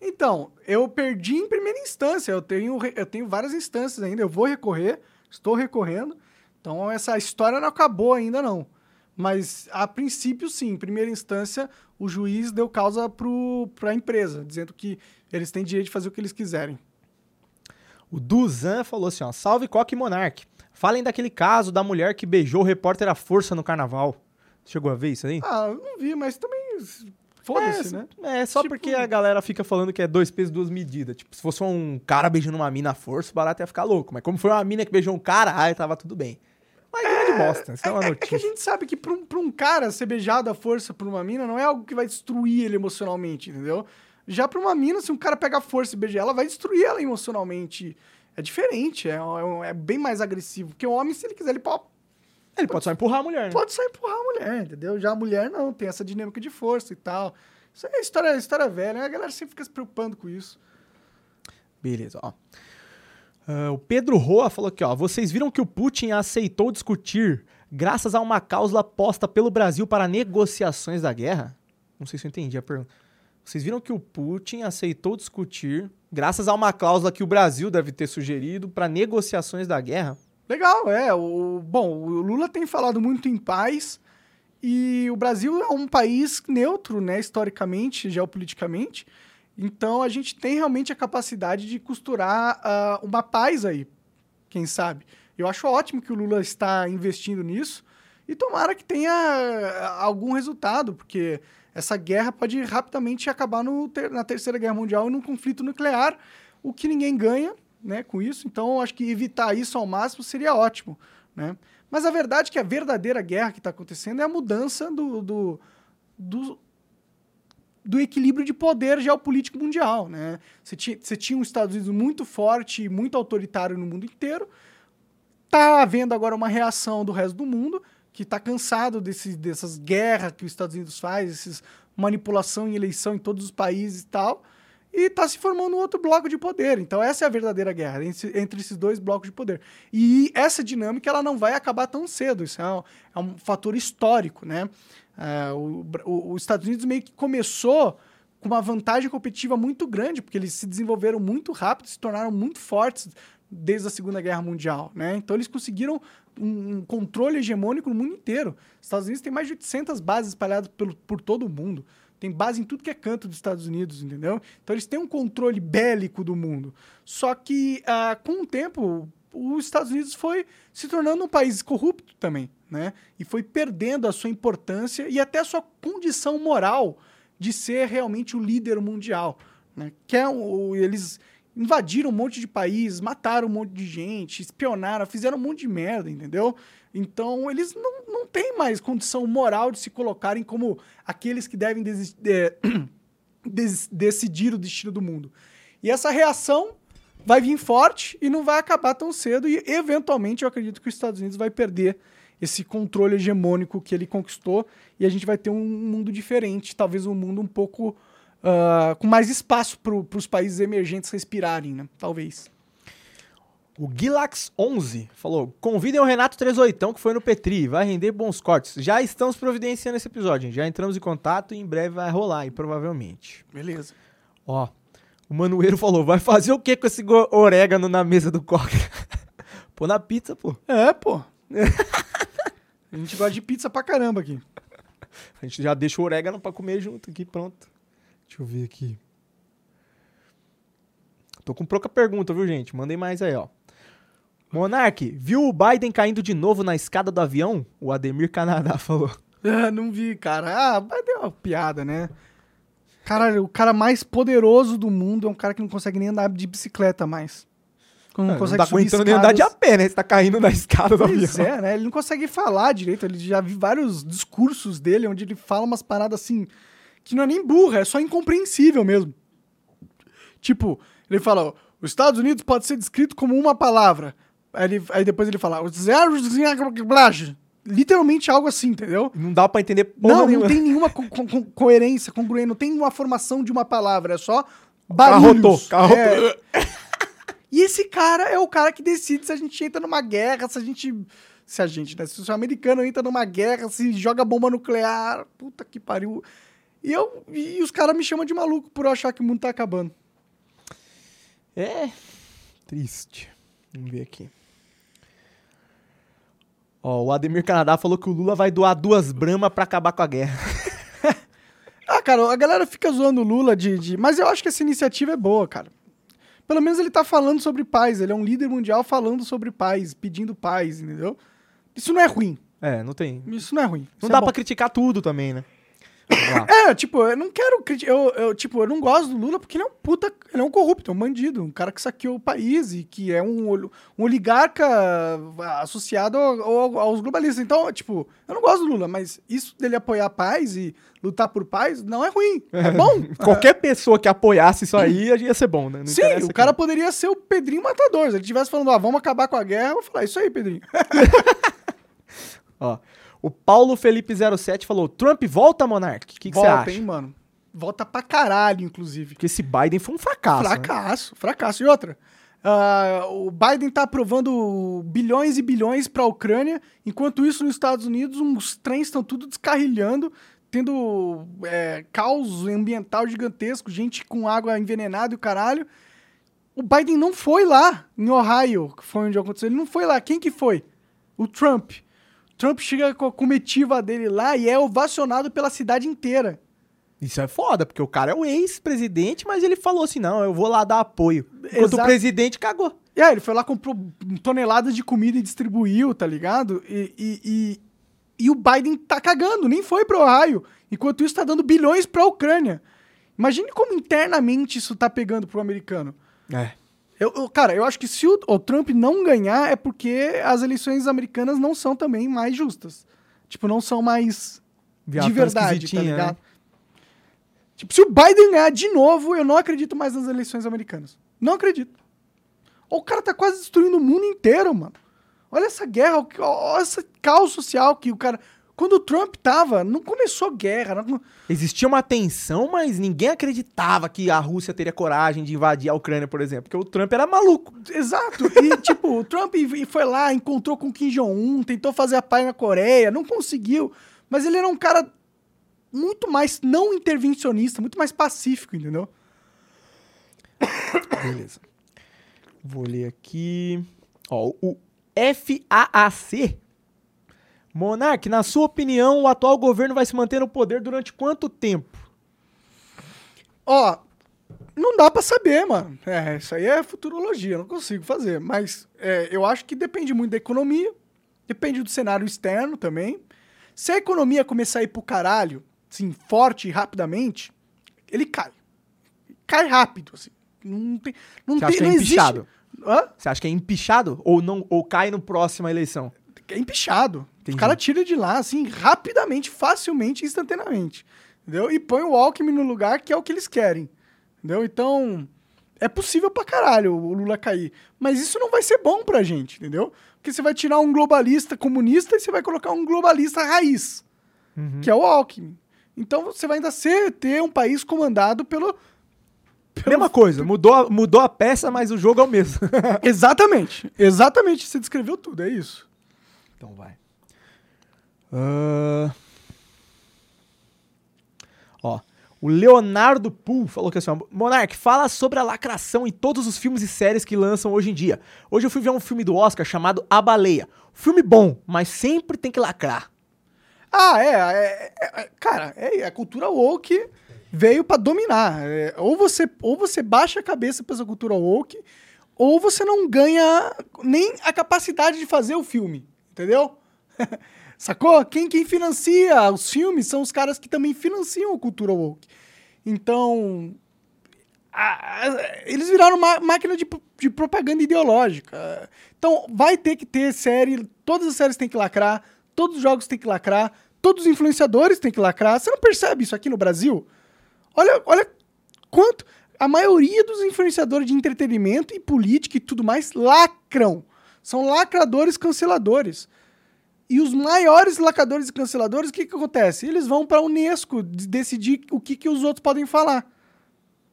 Então, eu perdi em primeira instância. Eu tenho, eu tenho várias instâncias ainda. Eu vou recorrer, estou recorrendo. Então, essa história não acabou ainda, não. Mas, a princípio, sim. Em primeira instância, o juiz deu causa para a empresa, dizendo que eles têm direito de fazer o que eles quiserem. O Duzan falou assim, ó. Salve Coque Monark. Falem daquele caso da mulher que beijou o repórter à força no carnaval. Chegou a ver isso aí? Ah, eu não vi, mas também. Foda-se, é, né? É, só Tipo- porque a galera fica falando que é dois pesos, duas medidas. Tipo, se fosse um cara beijando uma mina à força, o barato ia ficar louco. Mas como foi uma mina que beijou um cara, aí tava tudo bem. Mas grande bosta, isso é, uma É, é que a notícia. gente sabe que pra um, pra um cara ser beijado à força por uma mina não é algo que vai destruir ele emocionalmente, entendeu? Já pra uma mina, se um cara pega força e beija ela, vai destruir ela emocionalmente. É diferente, é, é é bem mais agressivo. Porque o homem, se ele quiser, ele pode, Ele pode só empurrar a mulher, né? pode só empurrar a mulher, entendeu? Já a mulher não, tem essa dinâmica de força e tal. Isso é história, história velha, né? A galera sempre fica se preocupando com isso. Beleza, ó. Ah, o Pedro Roa falou aqui, ó. Vocês viram que o Putin aceitou discutir graças a uma cláusula posta pelo Brasil para negociações da guerra? Não sei se eu entendi a pergunta. Vocês viram que o Putin aceitou discutir graças a uma cláusula que o Brasil deve ter sugerido para negociações da guerra? Legal, é. O, bom, o Lula tem falado muito em paz E o Brasil é um país neutro, né, historicamente, geopoliticamente. Então a gente tem realmente a capacidade de costurar ah, uma paz aí, quem sabe. Eu acho ótimo que o Lula está investindo nisso e tomara que tenha ah, algum resultado, porque essa guerra pode rapidamente acabar ter- na Terceira Guerra Mundial e num conflito nuclear, o que ninguém ganha né, com isso. Então, acho que evitar isso ao máximo seria ótimo. Né? Mas a verdade é que a verdadeira guerra que está acontecendo é a mudança do, do, do, do equilíbrio de poder geopolítico mundial. Né? Você, tinha, tinha um Estados Unidos muito forte e muito autoritário no mundo inteiro. Está havendo agora uma reação do resto do mundo que está cansado desse, dessas guerras que os Estados Unidos faz, essas manipulação em eleição em todos os países e tal, e está se formando um outro bloco de poder. Então essa é a verdadeira guerra entre, entre esses dois blocos de poder. E essa dinâmica ela não vai acabar tão cedo. Isso é um, é um fator histórico, né? É, o, os Estados Unidos meio que começou com uma vantagem competitiva muito grande, porque eles se desenvolveram muito rápido, se tornaram muito fortes desde a Segunda Guerra Mundial, né? Então eles conseguiram um, um controle hegemônico no mundo inteiro. Os Estados Unidos tem mais de 800 bases espalhadas pelo, por todo o mundo. Tem base em tudo que é canto dos Estados Unidos, entendeu? Então eles têm um controle bélico do mundo. Só que ah, com o tempo os Estados Unidos foi se tornando um país corrupto também, né? E foi perdendo a sua importância e até a sua condição moral de ser realmente o líder mundial, né? Que é eles invadiram um monte de países, mataram um monte de gente, espionaram, fizeram um monte de merda, entendeu? Então eles não, não têm mais condição moral de se colocarem como aqueles que devem desi- é, decidir o destino do mundo. E essa reação vai vir forte e não vai acabar tão cedo. E, eventualmente, eu acredito que os Estados Unidos vai perder esse controle hegemônico que ele conquistou e a gente vai ter um mundo diferente, talvez um mundo um pouco ah, com mais espaço para os países emergentes respirarem, né? Talvez. O Gilax11 falou: convidem o Renato 38, que foi no Petri, vai render bons cortes. Já estamos providenciando esse episódio, já entramos em contato e em breve vai rolar, aí, provavelmente. Beleza. Ó, o Manueiro falou: vai fazer o que com esse orégano na mesa do coque? Pô, na pizza, pô. É, pô. a gente gosta de pizza pra caramba aqui. A gente já deixa o orégano pra comer junto aqui, pronto. Deixa eu ver aqui. Tô com pouca pergunta, viu, gente? Mandem mais aí, ó. Monark, viu o Biden caindo de novo na escada do avião? O Ademir Canadá falou. Ah, não vi, cara. Ah, mas deu uma piada, né? Cara, o cara mais poderoso do mundo é um cara que não consegue nem andar de bicicleta mais. Não, Não, consegue tá aguentando nem andar de a pé, né? Você tá caindo na escada do Pois avião. é, né? Ele não consegue falar direito. Ele já vi vários discursos dele onde ele fala umas paradas assim que não é nem burra, é só incompreensível mesmo. Tipo, ele fala: os Estados Unidos pode ser descrito como uma palavra. Aí, ele- aí depois ele fala: os zeros, literalmente algo assim, entendeu? Não dá pra entender porra Não, não nenhuma. tem nenhuma co- co- co- coerência, congruência, não tem uma formação de uma palavra, é só Carrotou, barulhos. carrotou. É. E esse cara é o cara que decide se a gente entra numa guerra, se a gente. Se a gente, né? Se o americano entra numa guerra, se joga bomba nuclear. Puta que pariu. E, eu, e os caras me chamam de maluco por achar que o mundo tá acabando. É. Triste. Vamos ver aqui. Ó, o Ademir Canadá falou que o Lula vai doar duas Brahma pra acabar com a guerra. Ah, cara, a galera fica zoando o Lula de, de. Mas eu acho que essa iniciativa é boa, cara. Pelo menos ele tá falando sobre paz. Ele é um líder mundial falando sobre paz, pedindo paz, entendeu? Isso não é ruim. É, não tem. Isso não é ruim. Não Isso dá é pra bom. criticar tudo também, né? É, tipo, eu não quero criticar. Eu, eu, tipo, eu não gosto do Lula porque ele é um puta. Ele é um corrupto, é um bandido, um cara que saqueou o país e que é um, um oligarca associado ao- ao- aos globalistas. Então, tipo, eu não gosto do Lula, mas isso dele apoiar a paz e lutar por paz não é ruim. É, bom. Qualquer pessoa que apoiasse isso aí ia ser bom, né? Não Sim, o cara quem. poderia ser o Pedrinho Matador. Se ele estivesse falando, ah, vamos acabar com a guerra, eu vou falar, isso aí, Pedrinho. Ó, o Paulo Felipe 07 falou: Trump volta, Monark? O que você Volta, acha? hein, mano. Volta pra caralho, inclusive. Porque esse Biden foi um fracasso. né? Fracasso, fracasso. E outra, ah, o Biden tá aprovando bilhões e bilhões pra Ucrânia, enquanto isso nos Estados Unidos os trens estão tudo descarrilhando, tendo é, caos ambiental gigantesco, gente com água envenenada e o caralho. O Biden não foi lá, em Ohio, que foi onde aconteceu. Ele não foi lá. Quem que foi? O Trump. Trump chega com a comitiva dele lá e é ovacionado pela cidade inteira. Isso é foda, porque o cara é o ex-presidente, mas ele falou assim: não, eu vou lá dar apoio. Enquanto Exato. o presidente cagou. E aí, ele foi lá, comprou toneladas de comida e distribuiu, tá ligado? E, e, e, e o Biden tá cagando, nem foi pro Ohio. Enquanto isso, tá dando bilhões pra Ucrânia. Imagine como internamente isso tá pegando pro americano. É. Eu, eu- cara, eu acho que se o, o Trump não ganhar é porque as eleições americanas não são também mais justas. Tipo, não são mais Viado, de verdade, tá esquisitinha, ligado? né? Tipo, se o Biden ganhar de novo, eu não acredito mais nas eleições americanas. Não acredito. O cara tá quase destruindo o mundo inteiro, mano. Olha essa guerra, olha esse caos social que o cara... Quando o Trump tava, não começou guerra. Não... Existia uma tensão, mas ninguém acreditava que a Rússia teria coragem de invadir a Ucrânia, por exemplo. Porque o Trump era maluco. Exato. E, tipo, o Trump foi lá, encontrou com Kim Jong-un, tentou fazer a paz na Coreia, não conseguiu. Mas ele era um cara muito mais não intervencionista, muito mais pacífico, entendeu? Beleza. Vou ler aqui. Ó, o FAAC. Monark, na sua opinião, o atual governo vai se manter no poder durante quanto tempo? Ó, não dá pra saber, mano. É, isso aí é futurologia, não consigo fazer. Mas é, eu acho que depende muito da economia, depende do cenário externo também. Se a economia começar a ir pro caralho, assim, forte e rapidamente, ele cai. Cai rápido, assim. Não tem. Não, Você tem, acha que é existe- empichado? Hã? Você acha que é empichado ou não ou cai na próxima eleição? É empichado. Entendi. O cara tira de lá, assim, rapidamente, facilmente, instantaneamente. Entendeu? E põe o Alckmin no lugar, que é o que eles querem. Entendeu? Então, é possível pra caralho o Lula cair. Mas isso não vai ser bom pra gente, entendeu? Porque você vai tirar um globalista comunista e você vai colocar um globalista raiz, que é o Alckmin. Então você vai ainda ser, ter um país comandado pelo. pelo Mesma coisa, mudou, a- mudou a peça, mas o jogo é o mesmo. Exatamente. Exatamente. Você descreveu tudo, é isso. Então vai. Ah. Ó, o Leonardo Pool falou que assim, ó, Monark, fala sobre a lacração em todos os filmes e séries que lançam hoje em dia. Hoje eu fui ver um filme do Oscar chamado A Baleia. Filme bom, mas sempre tem que lacrar. Ah, é. é- é- é- cara, é, a cultura woke veio pra dominar. É, ou, você, ou você baixa a cabeça pra essa cultura woke, ou você não ganha nem a capacidade de fazer o filme. Entendeu? Sacou? Quem, quem financia os filmes são os caras que também financiam a cultura woke. Então. a- a- eles viraram uma máquina de, de propaganda ideológica. Então, vai ter que ter série, todas as séries têm que lacrar, todos os jogos têm que lacrar, todos os influenciadores têm que lacrar. Você não percebe isso aqui no Brasil? Olha, olha quanto. A maioria dos influenciadores de entretenimento e política e tudo mais lacram. São lacradores canceladores. E os maiores lacradores e canceladores, o que, que acontece? Eles vão para a Unesco de- decidir o que, que os outros podem falar.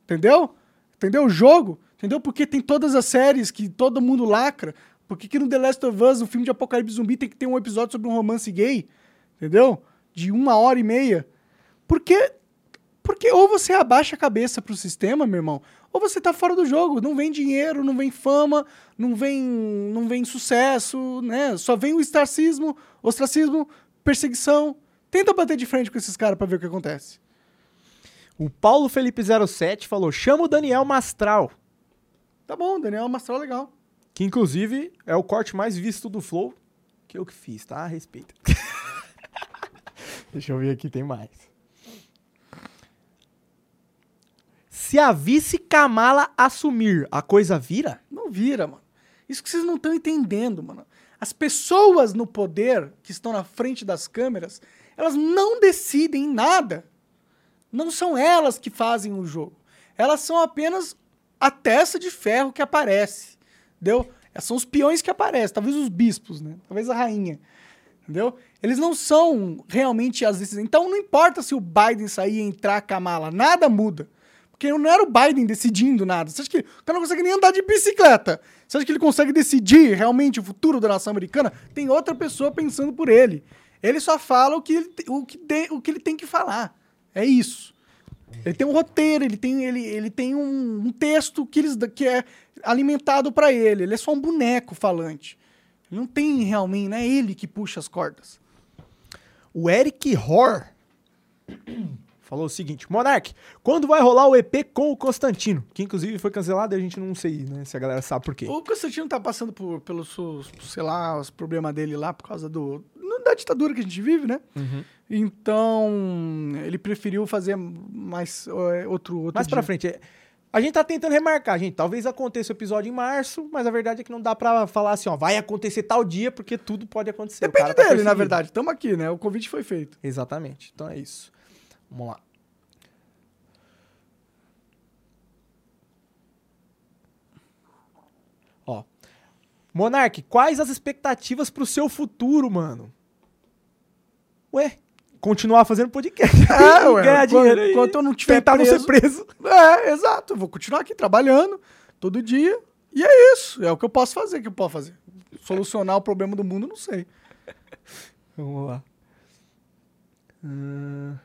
Entendeu? Entendeu o jogo? Entendeu? Porque tem todas as séries que todo mundo lacra. Por que, que no The Last of Us, o filme de apocalipse zumbi, tem que ter um episódio sobre um romance gay? Entendeu? De uma hora e meia. Porque, porque ou você abaixa a cabeça pro sistema, meu irmão, ou você tá fora do jogo. Não vem dinheiro, não vem fama, não vem, não vem sucesso, né? Só vem o ostracismo, ostracismo, perseguição. Tenta bater de frente com esses caras pra ver o que acontece. O Paulo Felipe 07 falou: chama o Daniel Mastral. Tá bom, Daniel Mastral legal. Que inclusive é o corte mais visto do Flow que eu que fiz, tá? A respeito. Deixa eu ver aqui, tem mais. Se a vice Kamala assumir, a coisa vira? Não vira, mano. Isso que vocês não estão entendendo, mano. As pessoas no poder que estão na frente das câmeras, elas não decidem nada. Não são elas que fazem o jogo. Elas são apenas a testa de ferro que aparece. Entendeu? São os peões que aparecem, talvez os bispos, né? Talvez a rainha. Entendeu? Eles não são realmente as decisões. Então não importa se o Biden sair e entrar a Kamala, nada muda. Porque não era o Biden decidindo nada. Você acha que o cara não consegue nem andar de bicicleta? Você acha que ele consegue decidir realmente o futuro da nação americana? Tem outra pessoa pensando por ele. Ele só fala o que ele, o que, de- o que ele tem que falar. É isso. Ele tem um roteiro, ele tem, ele, ele tem um, um texto que, eles, que é alimentado pra ele. Ele é só um boneco falante. Ele não tem realmente, não é ele que puxa as cordas. O Eric Hor falou o seguinte: Monark, quando vai rolar o EP com o Constantino? Que inclusive foi cancelado e a gente não sei, né? Se a galera sabe por quê. O Constantino tá passando por, pelos, sei lá, os problemas dele lá por causa do, da ditadura que a gente vive, né? Uhum. Então, ele preferiu fazer mais é, outro, outro Mais pra dia. frente. é, A gente tá tentando remarcar, gente. Talvez aconteça o episódio em março, mas a verdade é que não dá pra falar assim, ó, vai acontecer tal dia, porque tudo pode acontecer. Depende tá dele, na verdade. Estamos aqui, né? O convite foi feito. Exatamente. Então é isso. Vamos lá. Ó. Monark, quais as expectativas pro seu futuro, mano? Ué, continuar fazendo podcast. É, ué, ganhar dinheiro enquanto eu não tiver Tentar não ser preso. É, exato. Eu vou continuar aqui trabalhando todo dia. E é isso. É o que eu posso fazer. Que eu posso fazer? Solucionar o problema do mundo, não sei. Vamos lá. Hum.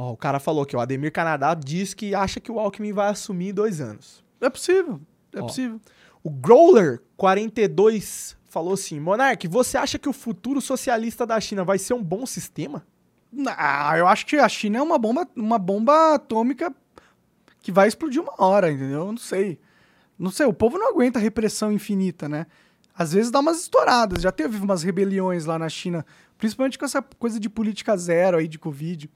Ó, o cara falou que o Ademir Canadá diz que acha que o Alckmin vai assumir em dois anos. É possível. É Ó. possível. O Growler 42 falou assim: Monark, você acha que o futuro socialista da China vai ser um bom sistema? Ah, eu acho que a China é uma bomba, uma bomba atômica que vai explodir uma hora, entendeu? Eu não sei. Não sei, o povo não aguenta repressão infinita, né? Às vezes dá umas estouradas. Já teve umas rebeliões lá na China, principalmente com essa coisa de política zero aí de Covid.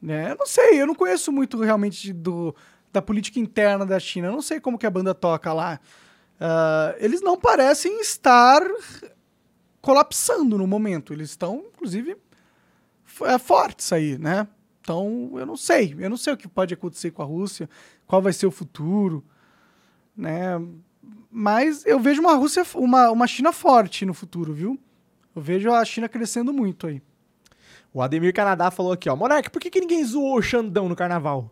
Né? Eu não sei, eu não conheço muito realmente do, da política interna da China. Eu não sei como que a banda toca lá. Ah, eles não parecem estar colapsando no momento. Eles estão, inclusive, é, fortes aí, né? Então, eu não sei. Eu não sei o que pode acontecer com a Rússia, qual vai ser o futuro, né? Mas eu vejo uma Rússia, uma, uma China forte no futuro, viu? Eu vejo a China crescendo muito aí. O Ademir Canadá falou aqui, ó. Monark, por que, que ninguém zoou o Xandão no carnaval?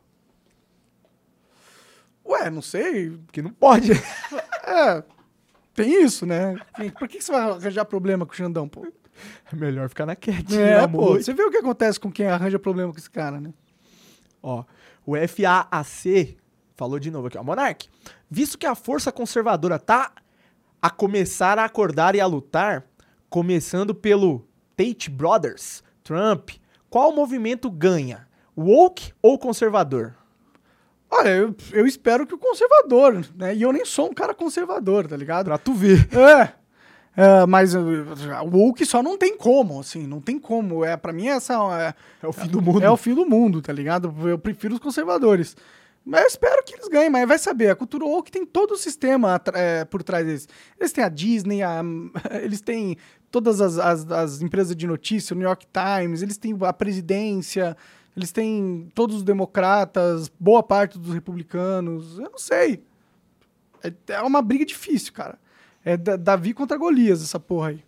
Ué, não sei. Porque não pode. É, tem isso, né? Por que que você vai arranjar problema com o Xandão, pô? É melhor ficar na quietinha, É, amor. pô, você vê o que acontece com quem arranja problema com esse cara, né? Ó, o FAAC falou de novo aqui, ó. Monark, visto que a força conservadora tá a começar a acordar e a lutar, começando pelo Tate Brothers, Trump, qual movimento ganha? Woke ou conservador? Olha, eu, eu espero que o conservador, né? E eu nem sou um cara conservador, tá ligado? Pra tu ver. É. É, mas uh, o woke só não tem como, assim, não tem como. É, para mim, essa é, É o fim do mundo. é o fim do mundo, tá ligado? Eu prefiro os conservadores. Mas eu espero que eles ganhem, mas vai saber. A cultura woke tem todo o sistema é, por trás deles. Eles têm a Disney, a- eles têm todas as, as- as empresas de notícia, o New York Times, eles têm a presidência, eles têm todos os democratas, boa parte dos republicanos. Eu não sei. É, é uma briga difícil, cara. É Da- Davi contra Golias, essa porra aí.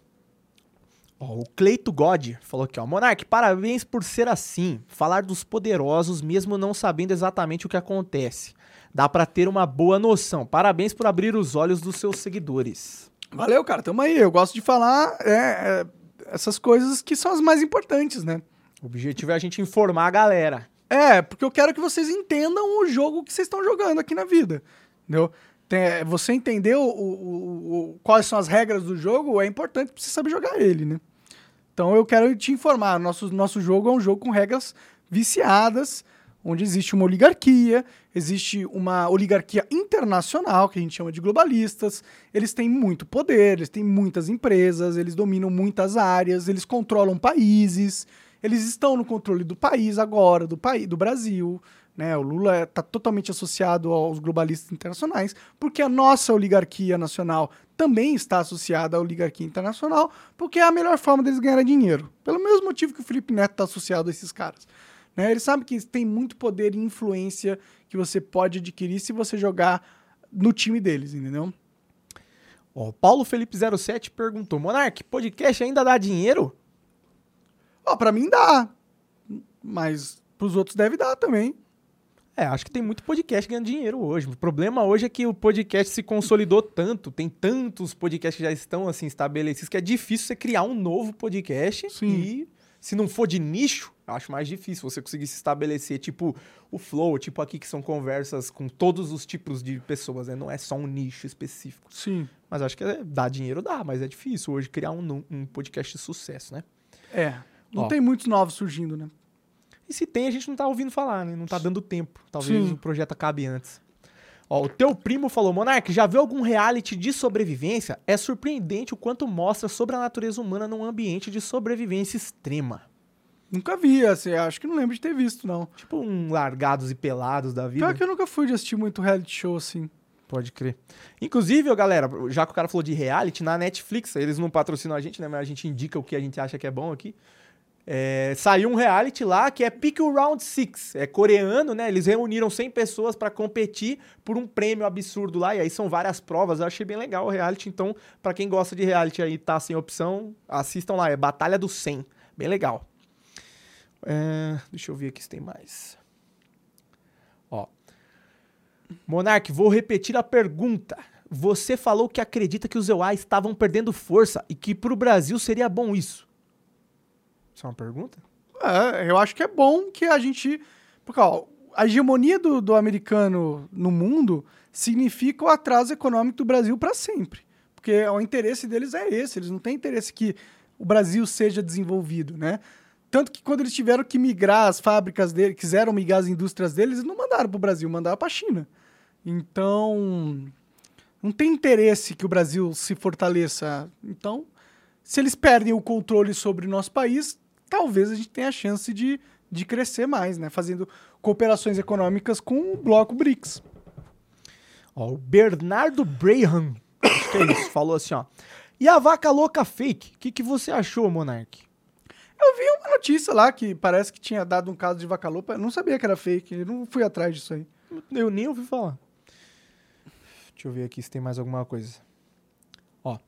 Ó, o Cleito God falou aqui, ó. Monark, parabéns por ser assim. Falar dos poderosos, mesmo não sabendo exatamente o que acontece. Dá pra ter uma boa noção. Parabéns por abrir os olhos dos seus seguidores. Valeu, cara. Tamo aí. Eu gosto de falar é, é, essas coisas que são as mais importantes, né? O objetivo é a gente informar a galera. É, porque eu quero que vocês entendam o jogo que vocês estão jogando aqui na vida. Entendeu? Tem- você entender o- o- o- quais são as regras do jogo é importante pra você saber jogar ele, né? Então eu quero te informar. Nosso, nosso jogo é um jogo com regras viciadas, onde existe uma oligarquia, existe uma oligarquia internacional, que a gente chama de globalistas. Eles têm muito poder, eles têm muitas empresas, eles dominam muitas áreas, eles controlam países, eles estão no controle do país agora, do, país, do Brasil. Né? O Lula está totalmente associado aos globalistas internacionais, porque a nossa oligarquia nacional também está associada à oligarquia internacional, porque é a melhor forma deles ganharem dinheiro. Pelo mesmo motivo que o Felipe Neto está associado a esses caras. Né? Ele sabe que tem muito poder e influência que você pode adquirir se você jogar no time deles, entendeu? Ó, o Paulo Felipe 07 perguntou: Monark, podcast ainda dá dinheiro? Ó, pra mim dá, mas pros outros deve dar também. É, acho que tem muito podcast ganhando dinheiro hoje. O problema hoje é que o podcast se consolidou tanto, tem tantos podcasts que já estão assim estabelecidos que é difícil você criar um novo podcast Sim. e se não for de nicho, acho mais difícil você conseguir se estabelecer, tipo, o flow, tipo aqui que são conversas com todos os tipos de pessoas, né? Não é só um nicho específico. Sim. Mas acho que é, dá dinheiro, dá, mas é difícil hoje criar um, um podcast de sucesso, né? É. Não Ó. tem muitos novos surgindo, né? E se tem, a gente não tá ouvindo falar, né? Não tá dando tempo. Talvez Sim. o projeto acabe antes. Ó, o teu primo falou, Monark, já viu algum reality de sobrevivência? É surpreendente o quanto mostra sobre a natureza humana num ambiente de sobrevivência extrema. Nunca vi, assim, acho que não lembro de ter visto, não. Tipo um largados e pelados da vida. Pior que eu nunca fui de assistir muito reality show, assim. Pode crer. Inclusive, ó, galera, já que o cara falou de reality, na Netflix, eles não patrocinam a gente, né? Mas a gente indica o que a gente acha que é bom aqui. É, saiu um reality lá que é Pick Round Six. É coreano, né? Eles reuniram 100 pessoas pra competir por um prêmio absurdo lá. E aí são várias provas. Eu achei bem legal o reality. Então, pra quem gosta de reality aí tá sem opção, assistam lá. É Batalha do 100. Bem legal. É, deixa eu ver aqui se tem mais. Ó. Monark, vou repetir a pergunta. Você falou que acredita que os EUA estavam perdendo força e que pro Brasil seria bom isso. Isso é uma pergunta? É, eu acho que é bom que a gente. Porque, ó, a hegemonia do, do americano no mundo significa o atraso econômico do Brasil para sempre. Porque o interesse deles é esse, eles não têm interesse que o Brasil seja desenvolvido, né? Tanto que quando eles tiveram que migrar as fábricas deles, quiseram migrar as indústrias deles, eles não mandaram para o Brasil, mandaram para a China. Então, não tem interesse que o Brasil se fortaleça. Então, se eles perdem o controle sobre o nosso país, talvez a gente tenha a chance de, de crescer mais, né? Fazendo cooperações econômicas com o bloco BRICS. Ó, o Bernardo acho que é isso, falou assim, ó. E a vaca louca fake? O que, que você achou, Monark? Eu vi uma notícia lá que parece que tinha dado um caso de vaca louca. Eu não sabia que era fake, eu não fui atrás disso aí. Eu nem ouvi falar. Deixa eu ver aqui se tem mais alguma coisa. Ó.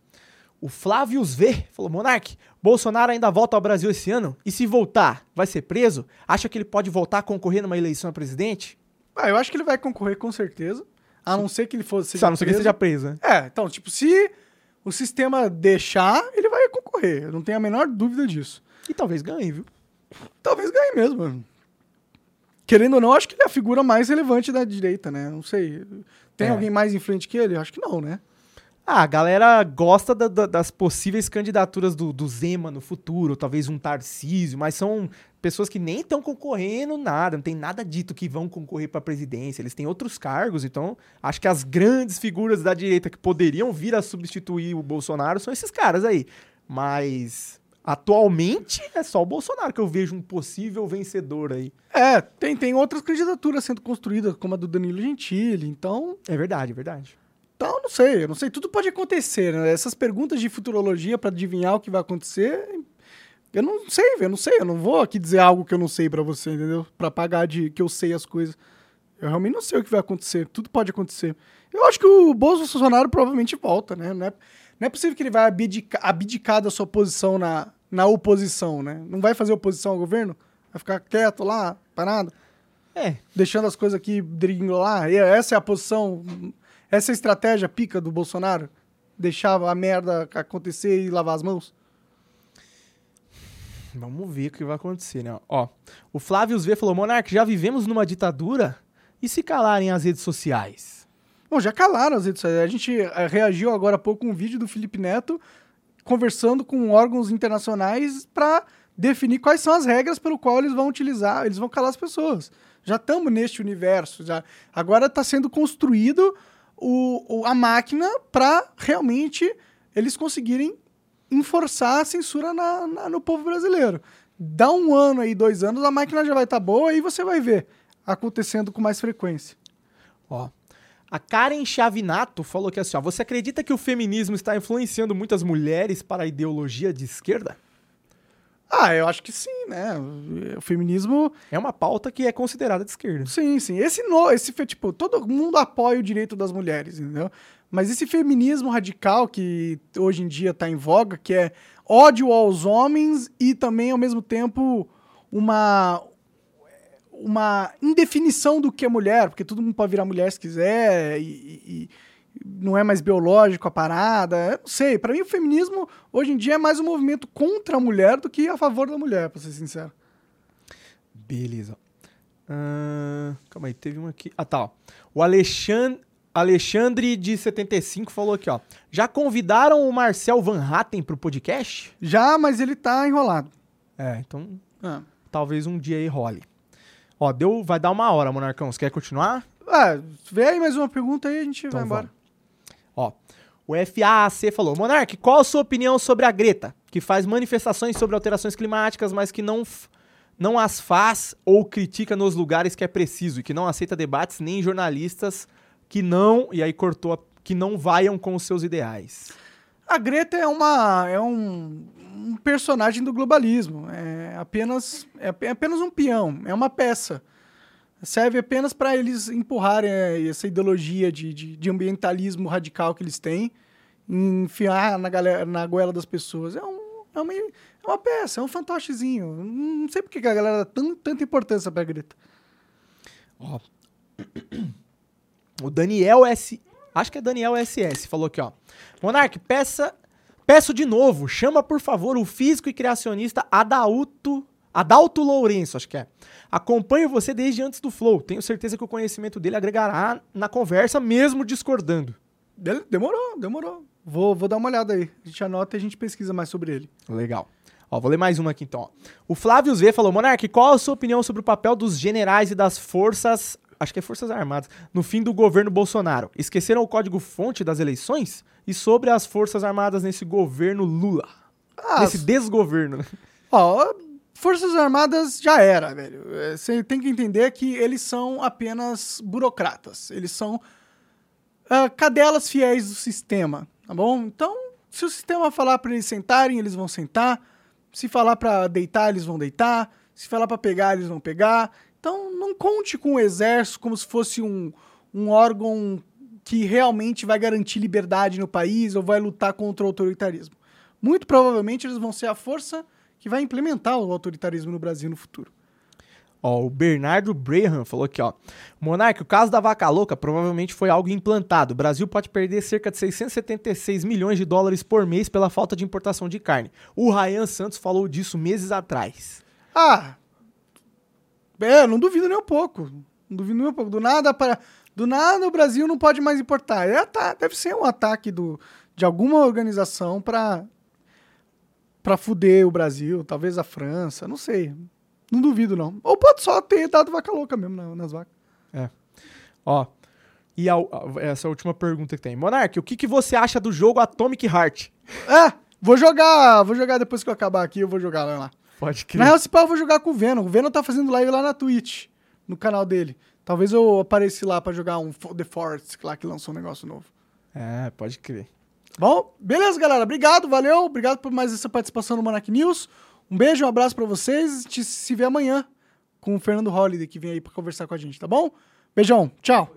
O Flávios V falou: Monark, Bolsonaro ainda volta ao Brasil esse ano? E se voltar, vai ser preso? Acha que ele pode voltar a concorrer numa eleição a presidente? Ah, eu acho que ele vai concorrer com certeza. A não ser que ele fosse. Só a não ser que ele seja preso, né? É, então, tipo, se o sistema deixar, ele vai concorrer. Eu não tenho a menor dúvida disso. E talvez ganhe, viu? Talvez ganhe mesmo. Querendo ou não, acho que ele é a figura mais relevante da direita, né? Não sei. Tem É. alguém mais influente que ele? Acho que não, né? Ah, a galera gosta da- da- das possíveis candidaturas do, do Zema no futuro, talvez um Tarcísio, mas são pessoas que nem estão concorrendo nada, não tem nada dito que vão concorrer para presidência, eles têm outros cargos, então acho que as grandes figuras da direita que poderiam vir a substituir o Bolsonaro são esses caras aí. Mas atualmente é só o Bolsonaro que eu vejo um possível vencedor aí. É, tem, tem outras candidaturas sendo construídas, como a do Danilo Gentili, então. É verdade, é verdade. Então, não sei, eu não sei, tudo pode acontecer, né? Essas perguntas de futurologia pra adivinhar o que vai acontecer, eu não sei, eu não sei, eu não vou aqui dizer algo que eu não sei pra você, entendeu? Pra pagar de que eu sei as coisas. Eu realmente não sei o que vai acontecer, tudo pode acontecer. Eu acho que o Bolsonaro provavelmente volta, né? Não é, não é possível que ele vai abdicar, abdicar da sua posição na, na oposição, né? Não vai fazer oposição ao governo? Vai ficar quieto lá, parado? É, deixando as coisas aqui lá. E essa é a posição, essa é a estratégia pica do Bolsonaro? Deixar a merda acontecer e lavar as mãos? Vamos ver o que vai acontecer, né? Ó, o Flávios V falou: Monark, já vivemos numa ditadura? E se calarem as redes sociais? Bom, já calaram as redes sociais. A gente eh, reagiu agora há pouco um vídeo do Felipe Neto conversando com órgãos internacionais para definir quais são as regras pelo qual eles vão utilizar, eles vão calar as pessoas. Já estamos neste universo. Já. Agora está sendo construído o, o- a máquina para realmente eles conseguirem enforçar a censura na- na- no povo brasileiro. Dá um ano aí, dois anos, a máquina já vai estar boa e você vai ver acontecendo com mais frequência. Ó, a Karen Chavinato falou que assim, ó, você acredita que o feminismo está influenciando muitas mulheres para a ideologia de esquerda? Ah, eu acho que sim, né? O feminismo, É uma pauta que é considerada de esquerda. sim, sim. Esse no, esse tipo, todo mundo apoia o direito das mulheres, entendeu? Mas esse feminismo radical que hoje em dia tá em voga, que é ódio aos homens e também ao mesmo tempo uma uma indefinição do que é mulher, porque todo mundo pode virar mulher se quiser e, e- não é mais biológico a parada. Eu não sei, pra mim o feminismo hoje em dia é mais um movimento contra a mulher do que a favor da mulher, pra ser sincero. Beleza. Ahn, calma aí, teve um aqui. Ah, tá. ó. O Alexandre, Alexandre de 75 falou aqui, ó. Já convidaram o Marcel Van Hatten pro podcast? Já, mas ele tá enrolado. É, então Ah. talvez um dia aí role. Ó, deu, vai dar uma hora, Monarcão. Você quer continuar? Ah, vê aí mais uma pergunta aí, a gente Então vai embora. Ó, o FAAC falou: Monark, qual a sua opinião sobre a Greta, que faz manifestações sobre alterações climáticas, mas que não, não as faz ou critica nos lugares que é preciso e que não aceita debates nem jornalistas que não, e aí cortou, a- que não vaiam com os seus ideais? A Greta é uma é um, um personagem do globalismo. É apenas é é apenas um peão, é uma peça. Serve apenas para eles empurrarem é, essa ideologia de, de, de ambientalismo radical que eles têm, enfiar na, galera, na goela das pessoas. É, um, é, uma, é uma peça, é um fantochezinho. Não sei por que a galera dá tão, tanta importância pra Greta. Ó. O Daniel S. Acho que é Daniel SS. Falou aqui, ó. Monark, peça. Peço de novo, chama por favor o físico e criacionista Adalto. Adalto Lourenço, acho que é. Acompanho você desde antes do Flow. Tenho certeza que o conhecimento dele agregará na conversa, mesmo discordando. Demorou, demorou. Vou, vou dar uma olhada aí. A gente anota e a gente pesquisa mais sobre ele. Legal. Ó, vou ler mais uma aqui então. ó. O Flávio Z falou: Monark, qual a sua opinião sobre o papel dos generais e das forças. Acho que é Forças Armadas, no fim do governo Bolsonaro. Esqueceram o código-fonte das eleições? E sobre as Forças Armadas nesse governo Lula? Ah, nesse desgoverno. né? Ó, Forças Armadas já era, velho. É, Você tem que entender que eles são apenas burocratas. Eles são ah, cadelas fiéis do sistema, tá bom? Então, se o sistema falar pra eles sentarem, eles vão sentar. Se falar pra deitar, eles vão deitar. Se falar pra pegar, eles vão pegar. Então, não conte com o exército como se fosse um, um órgão que realmente vai garantir liberdade no país ou vai lutar contra o autoritarismo. Muito provavelmente eles vão ser a força que vai implementar o autoritarismo no Brasil no futuro. Ó, o Bernardo Braham falou aqui, ó. Monark, o caso da vaca louca provavelmente foi algo implantado. O Brasil pode perder cerca de 676 milhões de dólares por mês pela falta de importação de carne. O Ryan Santos falou disso meses atrás. Ah, é, não duvido nem um pouco. Não duvido nem um pouco. Do nada para, do nada o Brasil não pode mais importar. É, ata- deve ser um ataque do, de alguma organização para para fuder o Brasil, talvez a França, não sei. Não duvido não. Ou pode só ter dado vaca louca mesmo na- nas vacas. Ó, e a- a- essa última pergunta que tem. Monark, o que, que você acha do jogo Atomic Heart? É, vou jogar, vou jogar depois que eu acabar aqui, eu vou jogar lá. Pode Na real, se pá, eu vou jogar com o Venom. O Venom tá fazendo live lá na Twitch, no canal dele. Talvez eu apareça lá pra jogar um The Forest, lá que lançou um negócio novo. É, pode crer. Bom, beleza, galera. Obrigado, valeu. Obrigado por mais essa participação no Monarch News. Um beijo, um abraço pra vocês. A gente se vê amanhã com o Fernando Holliday, que vem aí pra conversar com a gente, tá bom? Beijão, tchau.